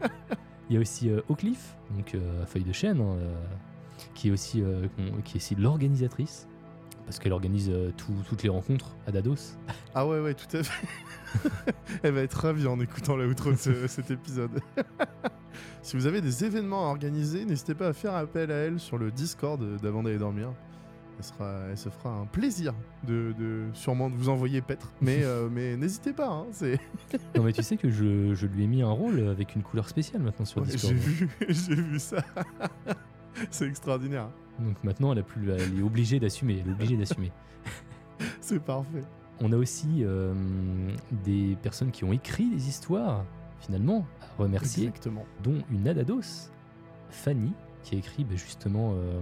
*laughs* Il y a aussi euh, Oakleaf, donc euh, à feuille de chêne, hein, euh, qui est aussi, euh, qu'on- qui est aussi l'organisatrice. Parce qu'elle organise euh, tout- toutes les rencontres à Dados. Ah ouais, ouais, tout à fait. *laughs* Elle va être ravie en écoutant la outro de ce- cet épisode. si vous avez des événements à organiser, n'hésitez pas à faire appel à elle sur le Discord d'avant d'aller dormir. Elle, sera, elle se fera un plaisir de, de sûrement de vous envoyer paître. Mais, *laughs* euh, mais n'hésitez pas, hein, c'est... *laughs* Non mais tu sais que je, je lui ai mis un rôle avec une couleur spéciale maintenant sur Ouais, Discord. j'ai vu, *laughs* j'ai vu ça. c'est extraordinaire. Donc maintenant elle, a plus, elle est obligée d'assumer. Elle est obligée d'assumer. C'est parfait. On a aussi euh, des personnes qui ont écrit des histoires, finalement, à remercier, Exactement. dont une Adados, Fanny, qui a écrit bah, justement. euh,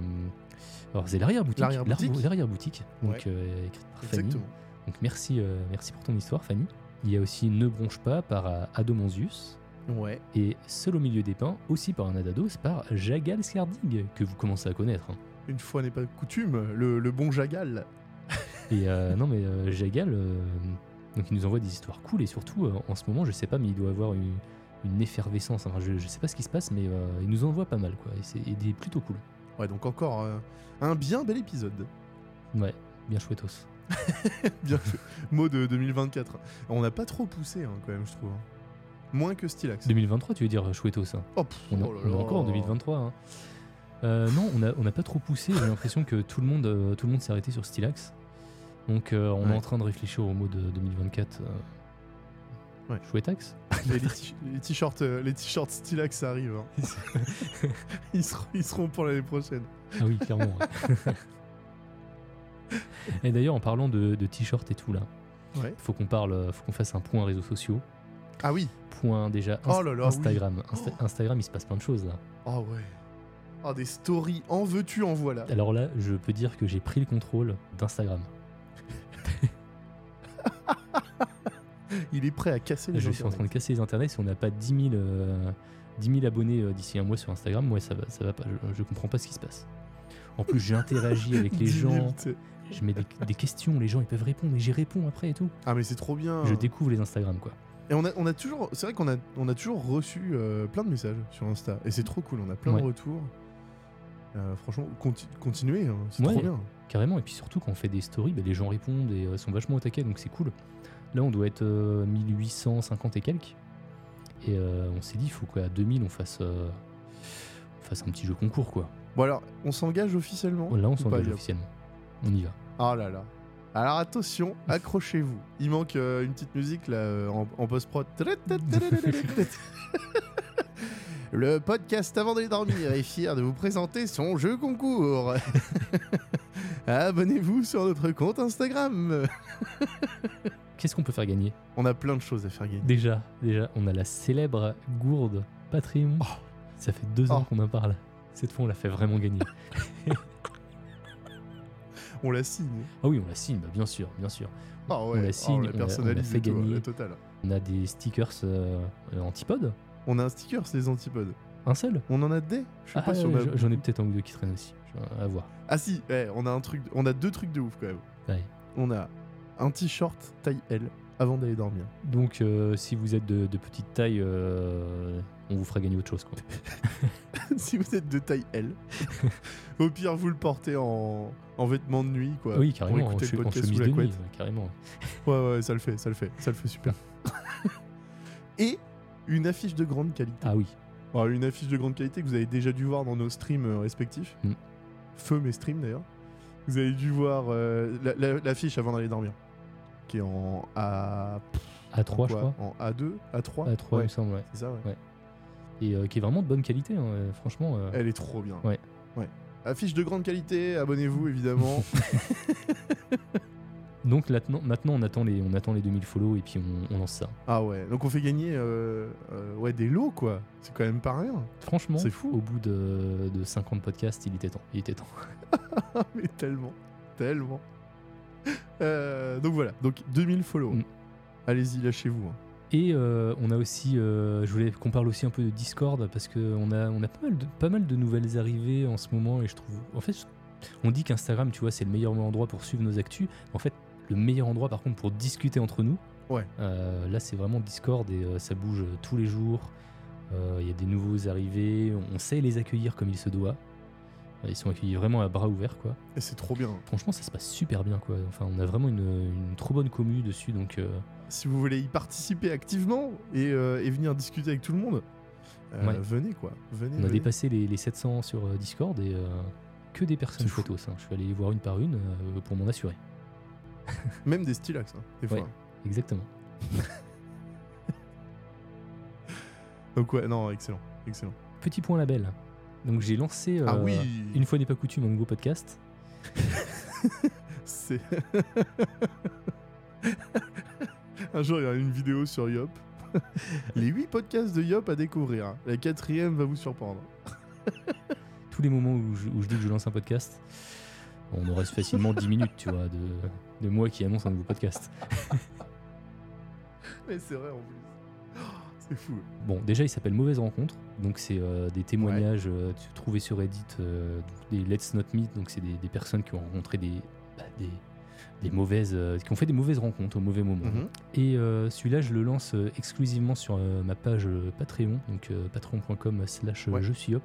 alors, c'est l'arrière-boutique. L'arrière-boutique. l'arrière- L'arrière-boutique. Donc, Ouais. euh, écrite par Fanny. Exactement. Donc, merci, euh, merci pour ton histoire, Fanny. Il y a aussi Ne bronche pas par euh, Adomonsius. Ouais. Et Seul au milieu des pins, aussi par un Adados, par Jagal Skardig, que vous commencez à connaître. hein. Une fois n'est pas coutume, le, le bon Jagal. *laughs* Et euh, non, mais euh, Jagal, euh, donc il nous envoie des histoires cool et surtout euh, en ce moment, je sais pas, mais il doit avoir une, une effervescence. Enfin, je, je sais pas ce qui se passe, mais euh, il nous envoie pas mal quoi. Et c'est et des plutôt cool. Ouais, donc encore euh, un bien bel épisode. Ouais, bien chouettos. *laughs* Bien fait. Mot de 2024. On n'a pas trop poussé hein, quand même, je trouve. Moins que Stylax. 2023, tu veux dire chouettos hein Oh, pff, on, est- oh là on est là. encore en 2023. hein. Euh, non, on a, on a pas trop poussé. J'ai l'impression que tout le monde, euh, tout le monde s'est arrêté sur Stylax. Donc on est en train de réfléchir au mot de 2024. Ouais. Chouettax *laughs* les t-shirts, euh, les t-shirts Stylax ça arrive. hein. *laughs* ils, seront, ils seront pour l'année prochaine. Ah oui, clairement. ouais. *laughs* et d'ailleurs, en parlant de, de t-shirts et tout là, Ouais. faut qu'on parle, euh, faut qu'on fasse un point réseaux sociaux. Ah oui. Point déjà Oh Inst- là là, Instagram. oui. Insta- Oh. Instagram, il se passe plein de choses là. Oh ouais. Oh des stories. En veux-tu, en voilà. Alors là, je peux dire que j'ai pris le contrôle d'Instagram. *laughs* Il est prêt à casser les Je suis en train de casser les internets. Si on n'a pas 10 000, euh, 10 000 abonnés euh, d'ici un mois sur Instagram, moi ça va, ça va pas. Je, je comprends pas ce qui se passe. En plus, j'interagis avec les *laughs* 10 000, gens. Je mets des, des questions. Les gens ils peuvent répondre et j'y réponds après et tout. Ah mais c'est trop bien. Je découvre les Instagram quoi. Et on a, on a toujours, c'est vrai qu'on a, on a toujours reçu euh, plein de messages sur Insta. Et c'est trop cool, on a plein Ouais. de retours. Euh, franchement, conti- continuez, hein, c'est Ouais. trop bien. Carrément, et puis surtout quand on fait des stories, bah, les gens répondent et euh, sont vachement au taquet, donc c'est cool. Là, on doit être euh, 1850 et quelques. Et euh, on s'est dit, il faut qu'à 2000, on fasse, euh, on fasse un petit jeu concours, quoi. Bon alors, on s'engage officiellement Là, on s'engage officiellement. On y va. Oh là là. Alors attention, *laughs* accrochez-vous. Il manque euh, une petite musique là euh, en, en post-prod. *laughs* Le podcast avant d'aller dormir est fier de vous présenter son jeu concours. *laughs* Abonnez-vous sur notre compte Instagram. Qu'est-ce qu'on peut faire gagner? On a plein de choses à faire gagner. Déjà, déjà, on a la célèbre gourde Patreon. Ça fait deux ans Oh. qu'on en parle. Cette fois, on l'a fait vraiment gagner. *laughs* On la signe. ah oui, on la signe, bah, bien sûr, bien sûr. Ah On ouais, la signe, oh, on la la- personnalise on la fait tout, gagner. la totale. On a des stickers euh, euh, antipodes. On a un sticker, c'est les antipodes. Un seul? On en a des? Je sais Ah, pas si on a- J'en ai peut-être un ou deux qui traînent aussi. À voir. Ah si, eh, on a un truc, on a deux trucs de ouf quand même. Ouais. On a un t-shirt taille L avant d'aller dormir. Donc, euh, si vous êtes de, de petite taille, euh, on vous fera gagner autre chose. Quoi. *laughs* si vous êtes de taille L, *laughs* au pire vous le portez en, en vêtements de nuit quoi. oui, pour carrément, en, écouter le podcast sous la nuit, couette. ouais, carrément. *laughs* Ouais ouais, ça le fait, ça le fait, ça le fait super. Et une affiche de grande qualité. Ah oui, Alors, une affiche de grande qualité que vous avez déjà dû voir dans nos streams euh, respectifs. Mm. Feu mes streams d'ailleurs. Vous avez dû voir euh, la- la- l'affiche avant d'aller dormir. Qui est en A. A3, en je crois. En A2 A3 A3, il me semble, ouais. c'est ça, ouais. Ouais. Et euh, qui est vraiment de bonne qualité, hein, euh, franchement. euh, Elle est trop bien. Ouais. Ouais. Affiche de grande qualité, abonnez-vous évidemment. *laughs* Donc maintenant, maintenant on, attend les, on attend les 2000 follow et puis on, on lance ça. ah ouais, donc on fait gagner euh, euh, ouais, des lots quoi. C'est quand même pas rien. Franchement, C'est fou. au bout de, de 50 podcasts, il était temps. Il était temps. *laughs* Mais tellement, tellement. *laughs* Euh, donc voilà, donc 2000 follow. Mm. Allez-y, lâchez-vous. hein. Et euh, on a aussi, euh, je voulais qu'on parle aussi un peu de Discord parce qu'on a, on a pas, mal de, pas mal de nouvelles arrivées en ce moment et je trouve, en fait, on dit qu'Instagram, tu vois, c'est le meilleur endroit pour suivre nos actus. En fait, le meilleur endroit par contre pour discuter entre nous, Ouais. euh, là c'est vraiment Discord et ça bouge tous les jours. Il y a des nouveaux arrivés, on sait les accueillir comme il se doit. Ils sont accueillis vraiment à bras ouverts quoi. Et c'est trop bien. Franchement, ça se passe super bien quoi. Enfin, on a vraiment une, une trop bonne commu dessus donc. euh, Si vous voulez y participer activement et, euh, et venir discuter avec tout le monde, euh, Ouais. venez quoi. Venez. On a dépassé les, les 700 sur Discord et que des personnes photos. hein. Je suis allé les voir une par une pour m'en assurer. *laughs* Même des stylax, hein, des fois. Ouais. Exactement. *laughs* Donc ouais, non, excellent, excellent. Petit point label. Donc j'ai lancé, euh, ah oui, une fois n'est pas coutume, un nouveau podcast. *laughs* c'est. *laughs* Un jour, il y aura une vidéo sur Yop. *laughs* Les 8 podcasts de Yop à découvrir. La quatrième va vous surprendre. Tous les moments où je, où je dis que je lance un podcast, on aurait facilement 10 minutes, tu vois, de, de moi qui annonce un nouveau podcast. Mais c'est vrai en plus. C'est *laughs* fou. Bon, déjà, il s'appelle Mauvaise Rencontre. Donc, c'est euh, des témoignages euh, trouvés sur Reddit, euh, donc des Let's Not Meet. Donc, c'est des, des personnes qui ont rencontré des, bah, des, des mauvaises, qui ont fait des mauvaises rencontres au mauvais moment. Mhm. Et celui-là, je le lance exclusivement sur ma page Patreon, donc patreon.com slash Ouais. je suis hop.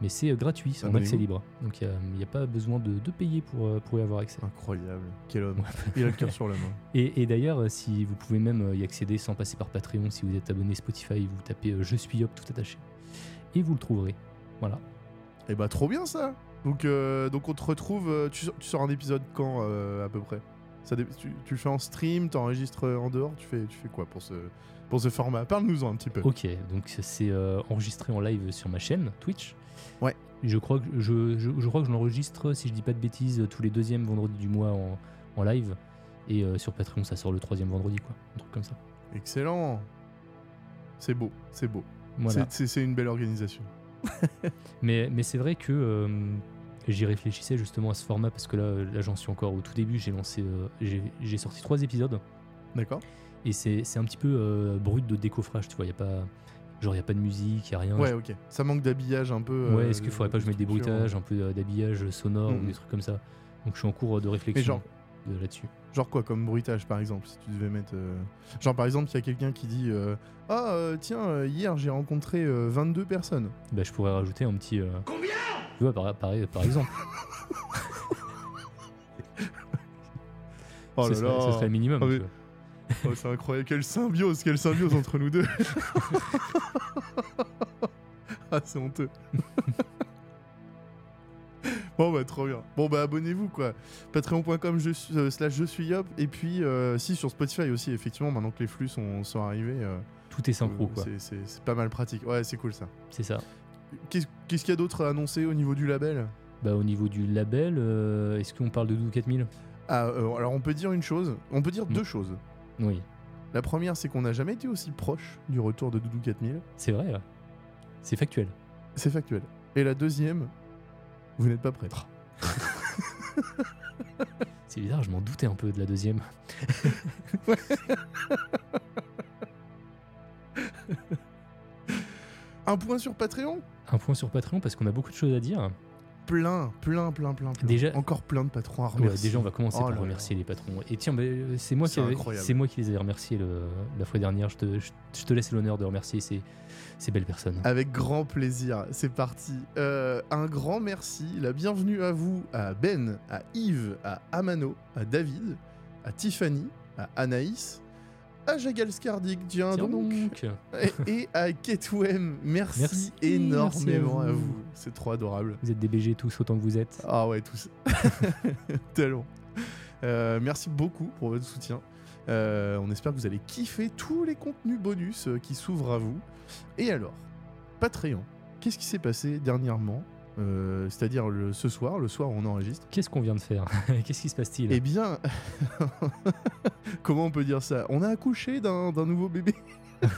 Mais c'est euh, gratuit, c'est en accès libre. Donc il n'y a, pas besoin de, de payer pour, euh, pour y avoir accès. Incroyable. Quel homme. Il a le cœur sur la main. *laughs* Et, et d'ailleurs, euh, si vous pouvez même y accéder sans passer par Patreon, si vous êtes abonné Spotify, vous tapez Je suis Hop tout attaché. Et vous le trouverez. Voilà. Et bah, trop bien ça. Donc, euh, donc on te retrouve. tu, sors- tu sors un épisode quand euh, à peu près? Ça, tu, tu le fais en stream, t'enregistres en dehors, tu fais, tu fais quoi pour ce, pour ce format? Parle-nous-en un petit peu. Ok, donc c'est euh, enregistré en live sur ma chaîne Twitch. Ouais. Je crois que je, je, je crois que je l'enregistre, si je dis pas de bêtises, tous les deuxièmes vendredis du mois en, en live. Et euh, sur Patreon, ça sort le troisième vendredi, quoi. Un truc comme ça. Excellent. C'est beau, c'est beau. Voilà. C'est- une belle organisation. *laughs* Mais, mais c'est vrai que euh, j'y réfléchissais justement à ce format parce que là, là j'en suis encore au tout début. J'ai lancé, euh, j'ai sorti trois épisodes. D'accord Et c'est un petit peu brut de décoffrage, tu vois. Y a pas, genre, il n'y a pas de musique, il n'y a rien. Ouais, ok. Ça manque d'habillage un peu. Ouais, euh, est-ce qu'il faudrait pas que je mette des bruitages, un peu euh, d'habillage sonore ou des trucs comme ça Donc je suis en cours de réflexion genre- de- là-dessus. Genre quoi, comme bruitage par exemple, si tu devais mettre. euh, Genre par exemple, il y a quelqu'un qui dit euh, Ah, euh, tiens, euh, hier j'ai rencontré euh, 22 personnes. Bah, je pourrais rajouter un petit. Combien? Tu vois, par, par, par exemple. *laughs* Oh là serait, là ce serait le minimum. Ah, tu mais- vois. *laughs* Oh, c'est incroyable, quelle symbiose, quelle symbiose entre nous deux. *laughs* ah, c'est honteux. *laughs* bon bah trop bien. Bon bah abonnez-vous quoi. Patreon.com euh, slash je suis Yop. Et puis euh, si sur Spotify aussi effectivement maintenant que les flux sont, sont arrivés. euh, Tout est synchro, quoi. c'est- pas mal pratique. Ouais c'est cool ça. C'est ça. Qu'est-ce qu'il y a d'autre à annoncer au niveau du label? Bah, au niveau du label, euh, est-ce qu'on parle de Doudou 4000 Ah euh, alors on peut dire une chose. On peut dire deux choses. Oui, La première c'est qu'on n'a jamais été aussi proche du retour de Doudou 4000. c'est vrai. là. C'est factuel. C'est factuel. Et la deuxième, vous n'êtes pas prêts. *laughs* C'est bizarre, je m'en doutais un peu de la deuxième. *laughs* Un point sur Patreon? Un point sur Patreon parce qu'on a beaucoup de choses à dire. Plein, plein, plein, plein, plein. Déjà- Encore plein de patrons à Ouais, remercier. déjà, on va commencer Oh par remercier les patrons. Et tiens, bah, euh, c'est moi, qui avais- moi qui les ai remerciés le- la fois dernière. Je te, je, je te laisse l'honneur de remercier ces, ces belles personnes. Avec grand plaisir, c'est parti. Euh, un grand merci, la bienvenue à vous, à Ben, à Yves, à Amano, à David, à Tiffany, à Anaïs, à Jagal Scardic, tiens, Tiens donc, donc. et, et à Ketwem. Merci, Merci, énormément merci à vous. C'est trop adorable. Vous êtes des BG tous autant que vous êtes. Ah ouais, tous. *laughs* Tellement. Euh, merci beaucoup pour votre soutien. Euh, on espère que vous allez kiffer tous les contenus bonus euh, qui s'ouvrent à vous. Et alors, Patreon, qu'est-ce qui s'est passé dernièrement? Euh, C'est-à-dire le, ce soir, le soir où on enregistre Qu'est-ce qu'on vient de faire *laughs* Qu'est-ce qui se passe-t-il Eh bien, *laughs* comment on peut dire ça? On a accouché d'un d'un nouveau bébé. *laughs*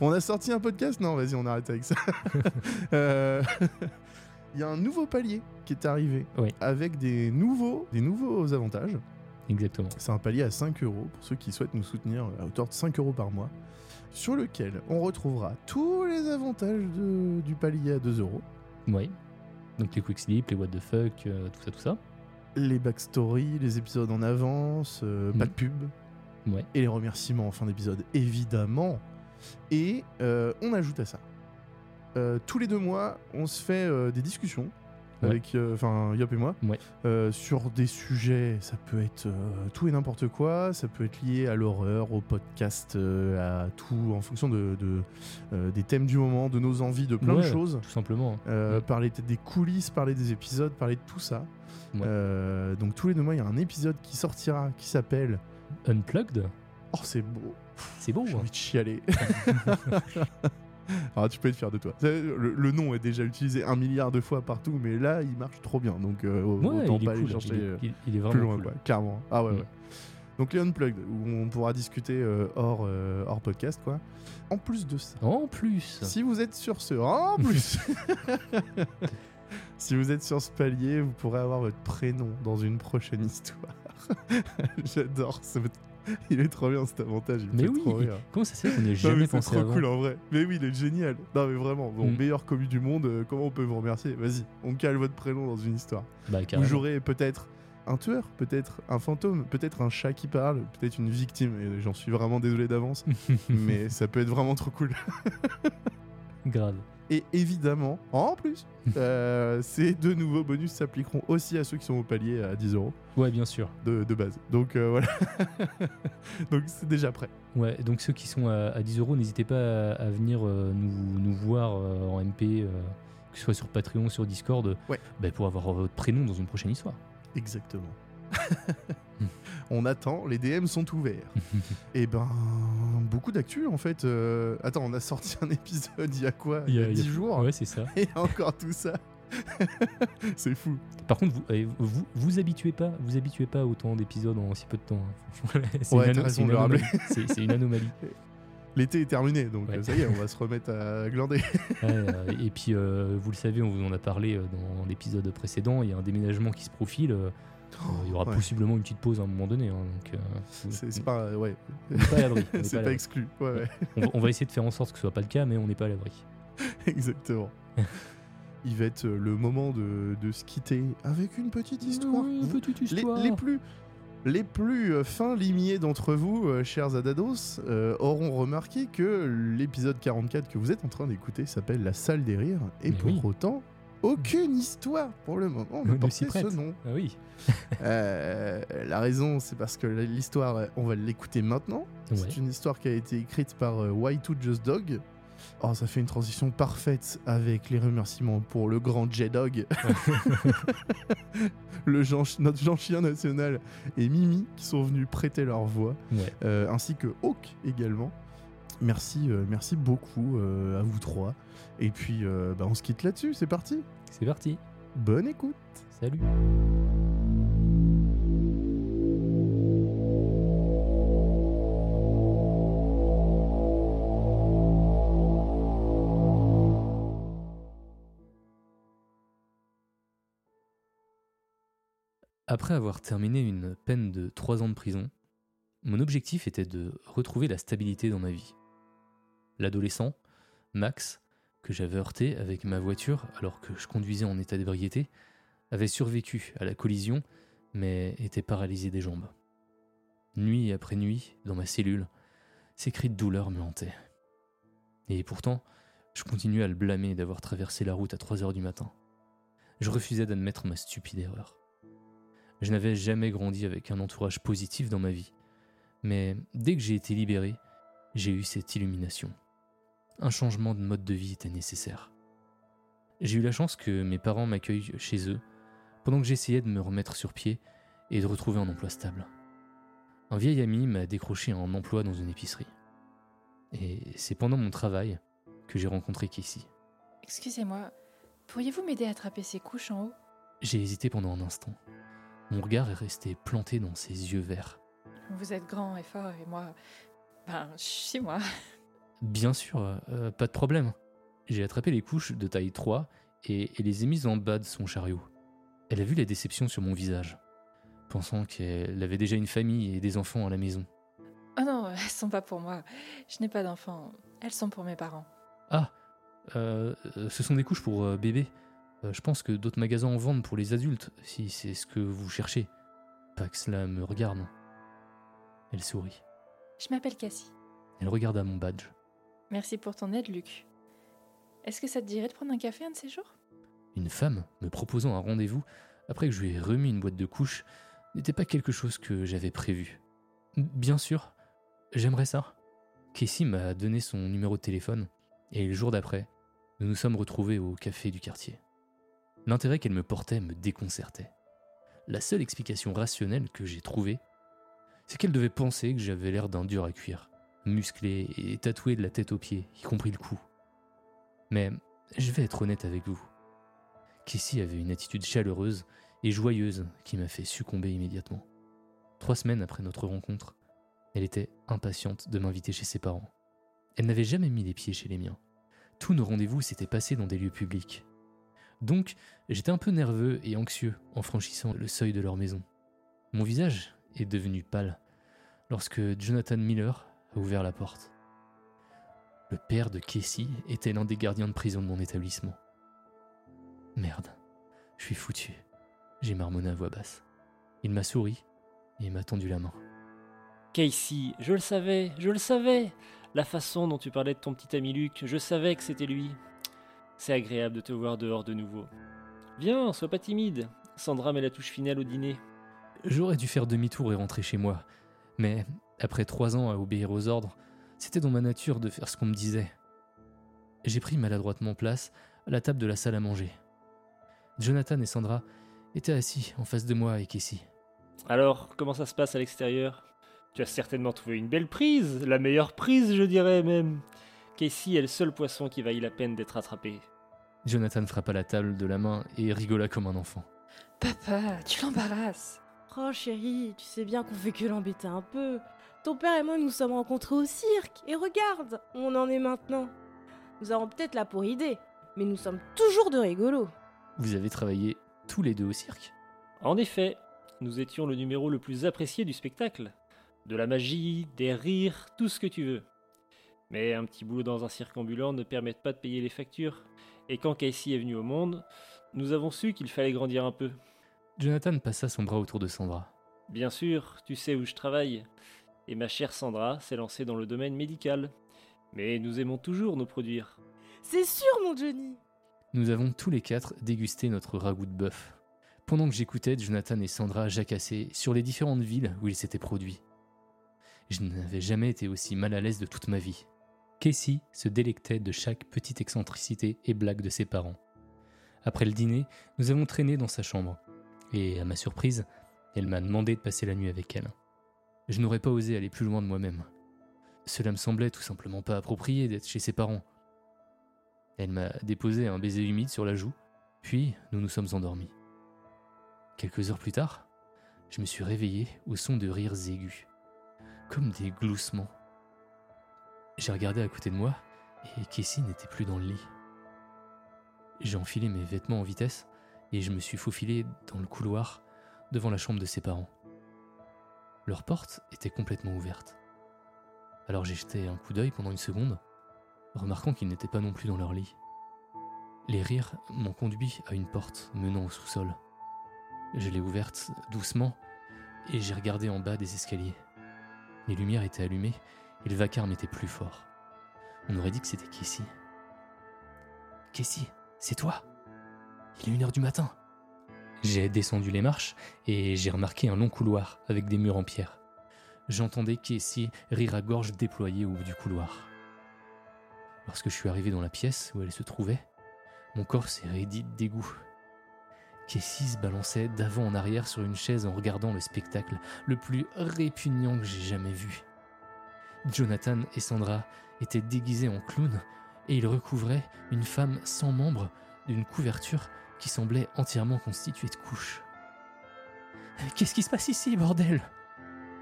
on a sorti un podcast? Non, vas-y, on arrête avec ça. Euh, Il y a un nouveau palier qui est arrivé Oui. avec des nouveaux, des nouveaux avantages. Exactement. C'est un palier à 5 euros pour ceux qui souhaitent nous soutenir à hauteur de 5 euros par mois, sur lequel on retrouvera tous les avantages de- du palier à 2 euros. Oui. Donc les quick slip, les what the fuck, euh, tout ça, tout ça. Les backstories, les épisodes en avance, euh, pas Mhm. de pub. Ouais. et les remerciements en fin d'épisode, évidemment. Et euh, on ajoute à ça. tous les deux mois, on se fait des discussions Ouais. avec, euh, enfin, Yop et moi, Ouais. euh, sur des sujets. Ça peut être euh, tout et n'importe quoi. Ça peut être lié à l'horreur, au podcast, à tout, en fonction de, de, des thèmes du moment, de nos envies, de plein de choses. Tout simplement. Mm. Parler des coulisses, parler des épisodes, parler de tout ça. Donc tous les deux mois, il y a un épisode qui sortira qui s'appelle Unplugged, Oh, c'est beau. c'est beau. J'ai hein. envie de chialer. *laughs* *laughs* Ah, tu peux être fier de toi. Le, le nom est déjà utilisé un milliard de fois partout, mais là, il marche trop bien. Donc, euh, Ouais, autant pas aller cool. chercher il, est, euh, il- est plus loin, cool. quoi. Clairement. Ah ouais, Mm. ouais. Donc, les Unplugged, où on pourra discuter euh, hors, euh, hors podcast, quoi. En plus de ça, En plus, si vous êtes sur ce. En plus *laughs* Si vous êtes sur ce palier, vous pourrez avoir votre prénom dans une prochaine histoire. *laughs* J'adore. ce- *laughs* Il est trop bien cet avantage. Il mais oui, trop rire. comment ça se fait qu'on ait Non, jamais mais c'est trop avant cool en vrai. Mais oui, il est génial. Non mais vraiment, bon, Mm. meilleur commu du monde, euh, comment on peut vous remercier? Vas-y, on cale votre prénom dans une histoire. Bah, Vous jouerez peut-être un tueur, peut-être un fantôme, peut-être un chat qui parle, peut-être une victime. Et j'en suis vraiment désolé d'avance, *laughs* mais ça peut être vraiment trop cool. Grave. Et évidemment, en plus, *laughs* euh, ces deux nouveaux bonus s'appliqueront aussi à ceux qui sont au palier à 10 euros Ouais, bien sûr. de, de base. Donc euh, voilà. *laughs* Donc c'est déjà prêt. Ouais, donc ceux qui sont à, à 10 euros, n'hésitez pas à, à venir euh, nous, nous voir en MP, que ce soit sur Patreon, sur Discord, Ouais. bah, pour avoir votre prénom dans une prochaine histoire. Exactement. *laughs* on attend, les DM sont ouverts. Et ben, beaucoup d'actu en fait. Euh, Attends, on a sorti *laughs* un épisode il y a quoi Il y a 10 jours Ouais, c'est ça. *laughs* Et encore tout ça. *laughs* c'est fou. Par contre, vous, vous, vous habituez pas, vous habituez pas autant d'épisodes en si peu de temps. hein. C'est Ouais, une, anomalie. Une. L'été est terminé, donc Ouais. ça y est, on va se remettre à glander. Ouais, euh, et puis, euh, vous le savez, on vous en a parlé euh, dans l'épisode précédent. Il y a un déménagement qui se profile. Il y aura ouais. possiblement une petite pause à un moment donné. hein, donc, euh, C'est pas. euh, Ouais. pas à l'abri. *laughs* C'est pas exclu. Ouais, ouais. On va- on va essayer de faire en sorte que ce soit pas le cas, mais on n'est pas à l'abri. *laughs* Exactement. Il va être le moment de, de se quitter avec une petite histoire. Oui, une Vous- petite les, histoire. les plus, les plus euh, fins limiers d'entre vous, chers Adados, euh, auront remarqué que l'épisode 44 que vous êtes en train d'écouter s'appelle La salle des rires, et Mais pour oui. autant, aucune histoire pour le moment portait s'y ce nom. Ah oui. Euh, la raison, c'est parce que l'histoire, on va l'écouter maintenant. Ouais. C'est une histoire qui a été écrite par euh, Why2 Just Dog. Oh, ça fait une transition parfaite avec les remerciements pour le grand J-Dog, *laughs* *laughs* le Jean, notre Jean-Chien national et Mimi qui sont venus prêter leur voix, Ouais. euh, ainsi que Hawk également. Merci, euh, merci beaucoup euh, à vous trois. Et puis, euh, bah, on se quitte là-dessus, c'est parti. C'est parti. Bonne écoute. Salut. Après avoir terminé une peine de 3 ans de prison, mon objectif était de retrouver la stabilité dans ma vie. L'adolescent, Max, que j'avais heurté avec ma voiture alors que je conduisais en état d'ébriété, avait survécu à la collision, mais était paralysé des jambes. Nuit après nuit, dans ma cellule, ces cris de douleur me hantaient. Et pourtant, je continuais à le blâmer d'avoir traversé la route à 3 heures du matin. Je refusais d'admettre ma stupide erreur. Je n'avais jamais grandi avec un entourage positif dans ma vie, mais dès que j'ai été libéré, j'ai eu cette illumination. Un changement de mode de vie était nécessaire. J'ai eu la chance que mes parents m'accueillent chez eux pendant que j'essayais de me remettre sur pied et de retrouver un emploi stable. Un vieil ami m'a décroché un emploi dans une épicerie. Et c'est pendant mon travail que j'ai rencontré Casey. Excusez-moi, pourriez-vous m'aider à attraper ces couches en haut? J'ai hésité pendant un instant. Mon regard est resté planté dans ses yeux verts. Vous êtes grand et fort et moi... Ben, je suis moi. Bien sûr, euh, pas de problème. J'ai attrapé les couches de taille 3 et, et les ai mises en bas de son chariot. Elle a vu la déception sur mon visage, pensant qu'elle avait déjà une famille et des enfants à la maison. Oh non, *laughs* elles sont pas pour moi. Je n'ai pas d'enfants. Elles sont pour mes parents. Ah, euh, euh, ce sont des couches pour euh, bébés. Euh, je pense que d'autres magasins en vendent pour les adultes, si c'est ce que vous cherchez. Pas que cela me regarde. Elle sourit. Je m'appelle Cassie. Elle regarda mon badge. Merci pour ton aide, Luc. Est-ce que ça te dirait de prendre un café un de ces jours? Une femme me proposant un rendez-vous après que je lui ai remis une boîte de couches n'était pas quelque chose que j'avais prévu. Bien sûr, j'aimerais ça. Casey m'a donné son numéro de téléphone et le jour d'après, nous nous sommes retrouvés au café du quartier. L'intérêt qu'elle me portait me déconcertait. La seule explication rationnelle que j'ai trouvée, c'est qu'elle devait penser que j'avais l'air d'un dur à cuire, musclé et tatoué de la tête aux pieds, y compris le cou. Mais je vais être honnête avec vous. Casey avait une attitude chaleureuse et joyeuse qui m'a fait succomber immédiatement. Trois semaines après notre rencontre, elle était impatiente de m'inviter chez ses parents. Elle n'avait jamais mis les pieds chez les miens. Tous nos rendez-vous s'étaient passés dans des lieux publics. Donc, j'étais un peu nerveux et anxieux en franchissant le seuil de leur maison. Mon visage est devenu pâle lorsque Jonathan Miller a ouvert la porte. Le père de Casey était l'un des gardiens de prison de mon établissement. Merde, je suis foutu. J'ai marmonné à voix basse. Il m'a souri et m'a tendu la main. Casey, je le savais, je le savais. La façon dont tu parlais de ton petit ami Luc, je savais que c'était lui. C'est agréable de te voir dehors de nouveau. Viens, sois pas timide. Sandra met la touche finale au dîner. J'aurais dû faire demi-tour et rentrer chez moi. Mais après trois ans à obéir aux ordres, c'était dans ma nature de faire ce qu'on me disait. J'ai pris maladroitement place à la table de la salle à manger. Jonathan et Sandra étaient assis en face de moi et Casey. Alors, comment ça se passe à l'extérieur? Tu as certainement trouvé une belle prise, la meilleure prise, je dirais même. Casey est le seul poisson qui vaille la peine d'être attrapé. Jonathan frappa la table de la main et rigola comme un enfant. Papa, tu l'embarrasses. Oh chérie, tu sais bien qu'on fait que l'embêter un peu. Ton père et moi nous sommes rencontrés au cirque, et regarde, où on en est maintenant. Nous avons peut-être la pour idée, mais nous sommes toujours de rigolos. Vous avez travaillé tous les deux au cirque En effet, nous étions le numéro le plus apprécié du spectacle. De la magie, des rires, tout ce que tu veux. Mais un petit boulot dans un cirque ambulant ne permet pas de payer les factures. Et quand Casey est venu au monde, nous avons su qu'il fallait grandir un peu. Jonathan passa son bras autour de Sandra. Bien sûr, tu sais où je travaille. Et ma chère Sandra s'est lancée dans le domaine médical. Mais nous aimons toujours nous produire. C'est sûr, mon Johnny Nous avons tous les quatre dégusté notre ragoût de bœuf. Pendant que j'écoutais Jonathan et Sandra jacasser sur les différentes villes où ils s'étaient produits. Je n'avais jamais été aussi mal à l'aise de toute ma vie. Casey se délectait de chaque petite excentricité et blague de ses parents. Après le dîner, nous avons traîné dans sa chambre. Et à ma surprise, elle m'a demandé de passer la nuit avec elle. Je n'aurais pas osé aller plus loin de moi-même. Cela me semblait tout simplement pas approprié d'être chez ses parents. Elle m'a déposé un baiser humide sur la joue, puis nous nous sommes endormis. Quelques heures plus tard, je me suis réveillé au son de rires aigus, comme des gloussements. J'ai regardé à côté de moi et Casey n'était plus dans le lit. J'ai enfilé mes vêtements en vitesse et je me suis faufilé dans le couloir devant la chambre de ses parents. Leur porte était complètement ouverte. Alors j'ai jeté un coup d'œil pendant une seconde, remarquant qu'ils n'étaient pas non plus dans leur lit. Les rires m'ont conduit à une porte menant au sous-sol. Je l'ai ouverte doucement et j'ai regardé en bas des escaliers. Les lumières étaient allumées et le vacarme était plus fort. On aurait dit que c'était Casey. Casey, c'est toi? Il est une heure du matin. J'ai descendu les marches et j'ai remarqué un long couloir avec des murs en pierre. J'entendais Casey rire à gorge déployée au bout du couloir. Lorsque je suis arrivé dans la pièce où elle se trouvait, mon corps s'est raidi de dégoût. Casey se balançait d'avant en arrière sur une chaise en regardant le spectacle le plus répugnant que j'ai jamais vu. Jonathan et Sandra étaient déguisés en clowns et ils recouvraient une femme sans membre d'une couverture qui semblait entièrement constituée de couches. Qu'est-ce qui se passe ici, bordel?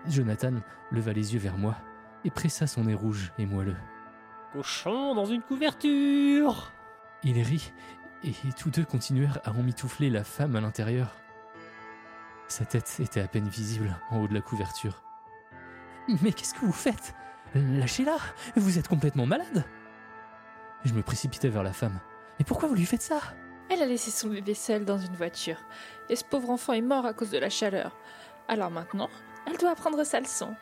Jonathan leva les yeux vers moi et pressa son nez rouge et moelleux. Cochon dans une couverture Il rit et tous deux continuèrent à emmitoufler la femme à l'intérieur. Sa tête était à peine visible en haut de la couverture. Mais qu'est-ce que vous faites? Lâchez-la Vous êtes complètement malade Je me précipitais vers la femme. Mais pourquoi vous lui faites ça? Elle a laissé son bébé seul dans une voiture. Et ce pauvre enfant est mort à cause de la chaleur. Alors maintenant, elle doit apprendre sa leçon.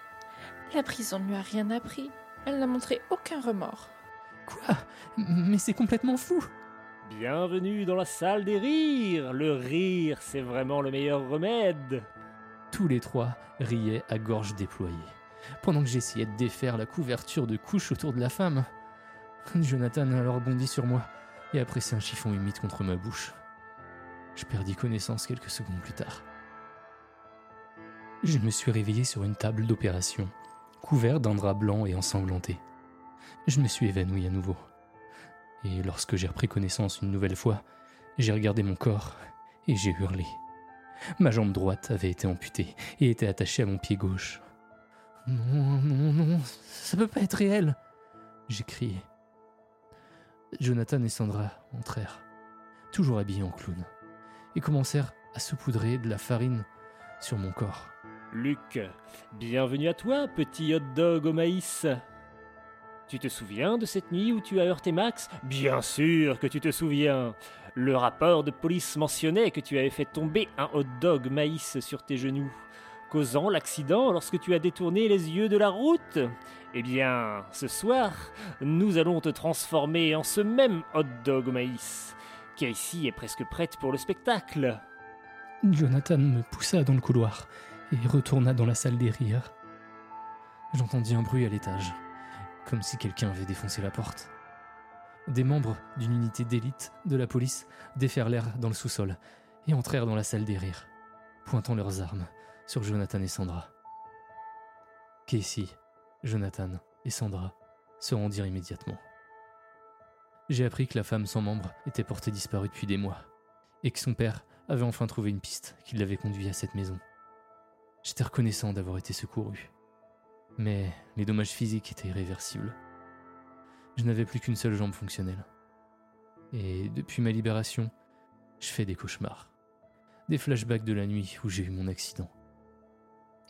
La prison ne lui a rien appris. Elle n'a montré aucun remords. Quoi? Mais c'est complètement fou Bienvenue dans la salle des rires. Le rire, c'est vraiment le meilleur remède. Tous les trois riaient à gorge déployée, pendant que j'essayais de défaire la couverture de couche autour de la femme. Jonathan alors bondit sur moi et a pressé un chiffon humide contre ma bouche. Je perdis connaissance quelques secondes plus tard. Je me suis réveillé sur une table d'opération, couvert d'un drap blanc et ensanglanté. Je me suis évanoui à nouveau. Et lorsque j'ai repris connaissance une nouvelle fois, j'ai regardé mon corps et j'ai hurlé. Ma jambe droite avait été amputée et était attachée à mon pied gauche. Non, non, non, ça peut pas être réel J'ai crié. Jonathan et Sandra entrèrent, toujours habillés en clown, et commencèrent à saupoudrer de la farine sur mon corps. Luc, bienvenue à toi, petit hot dog au maïs. Tu te souviens de cette nuit où tu as heurté Max? Bien sûr que tu te souviens. Le rapport de police mentionnait que tu avais fait tomber un hot dog maïs sur tes genoux, causant l'accident lorsque tu as détourné les yeux de la route. Eh bien, ce soir, nous allons te transformer en ce même hot dog au maïs. Casey est presque prête pour le spectacle. Jonathan me poussa dans le couloir et retourna dans la salle des rires. J'entendis un bruit à l'étage, comme si quelqu'un avait défoncé la porte. Des membres d'une unité d'élite de la police déferlèrent dans le sous-sol et entrèrent dans la salle des rires, pointant leurs armes sur Jonathan et Sandra. Casey, Jonathan et Sandra se rendirent immédiatement. J'ai appris que la femme sans membre était portée disparue depuis des mois, et que son père avait enfin trouvé une piste qui l'avait conduit à cette maison. J'étais reconnaissant d'avoir été secouru. Mais les dommages physiques étaient irréversibles. Je n'avais plus qu'une seule jambe fonctionnelle. Et depuis ma libération, je fais des cauchemars. Des flashbacks de la nuit où j'ai eu mon accident.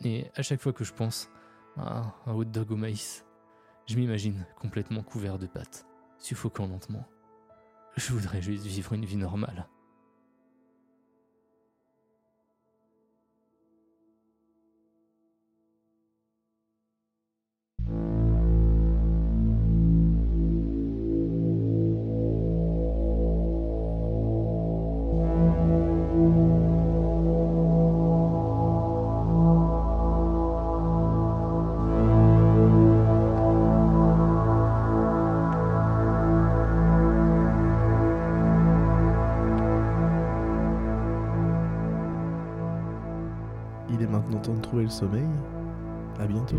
Et à chaque fois que je pense à un hot dog au maïs, je m'imagine complètement couvert de pâtes, suffoquant lentement. Je voudrais juste vivre une vie normale. Le sommeil. À bientôt.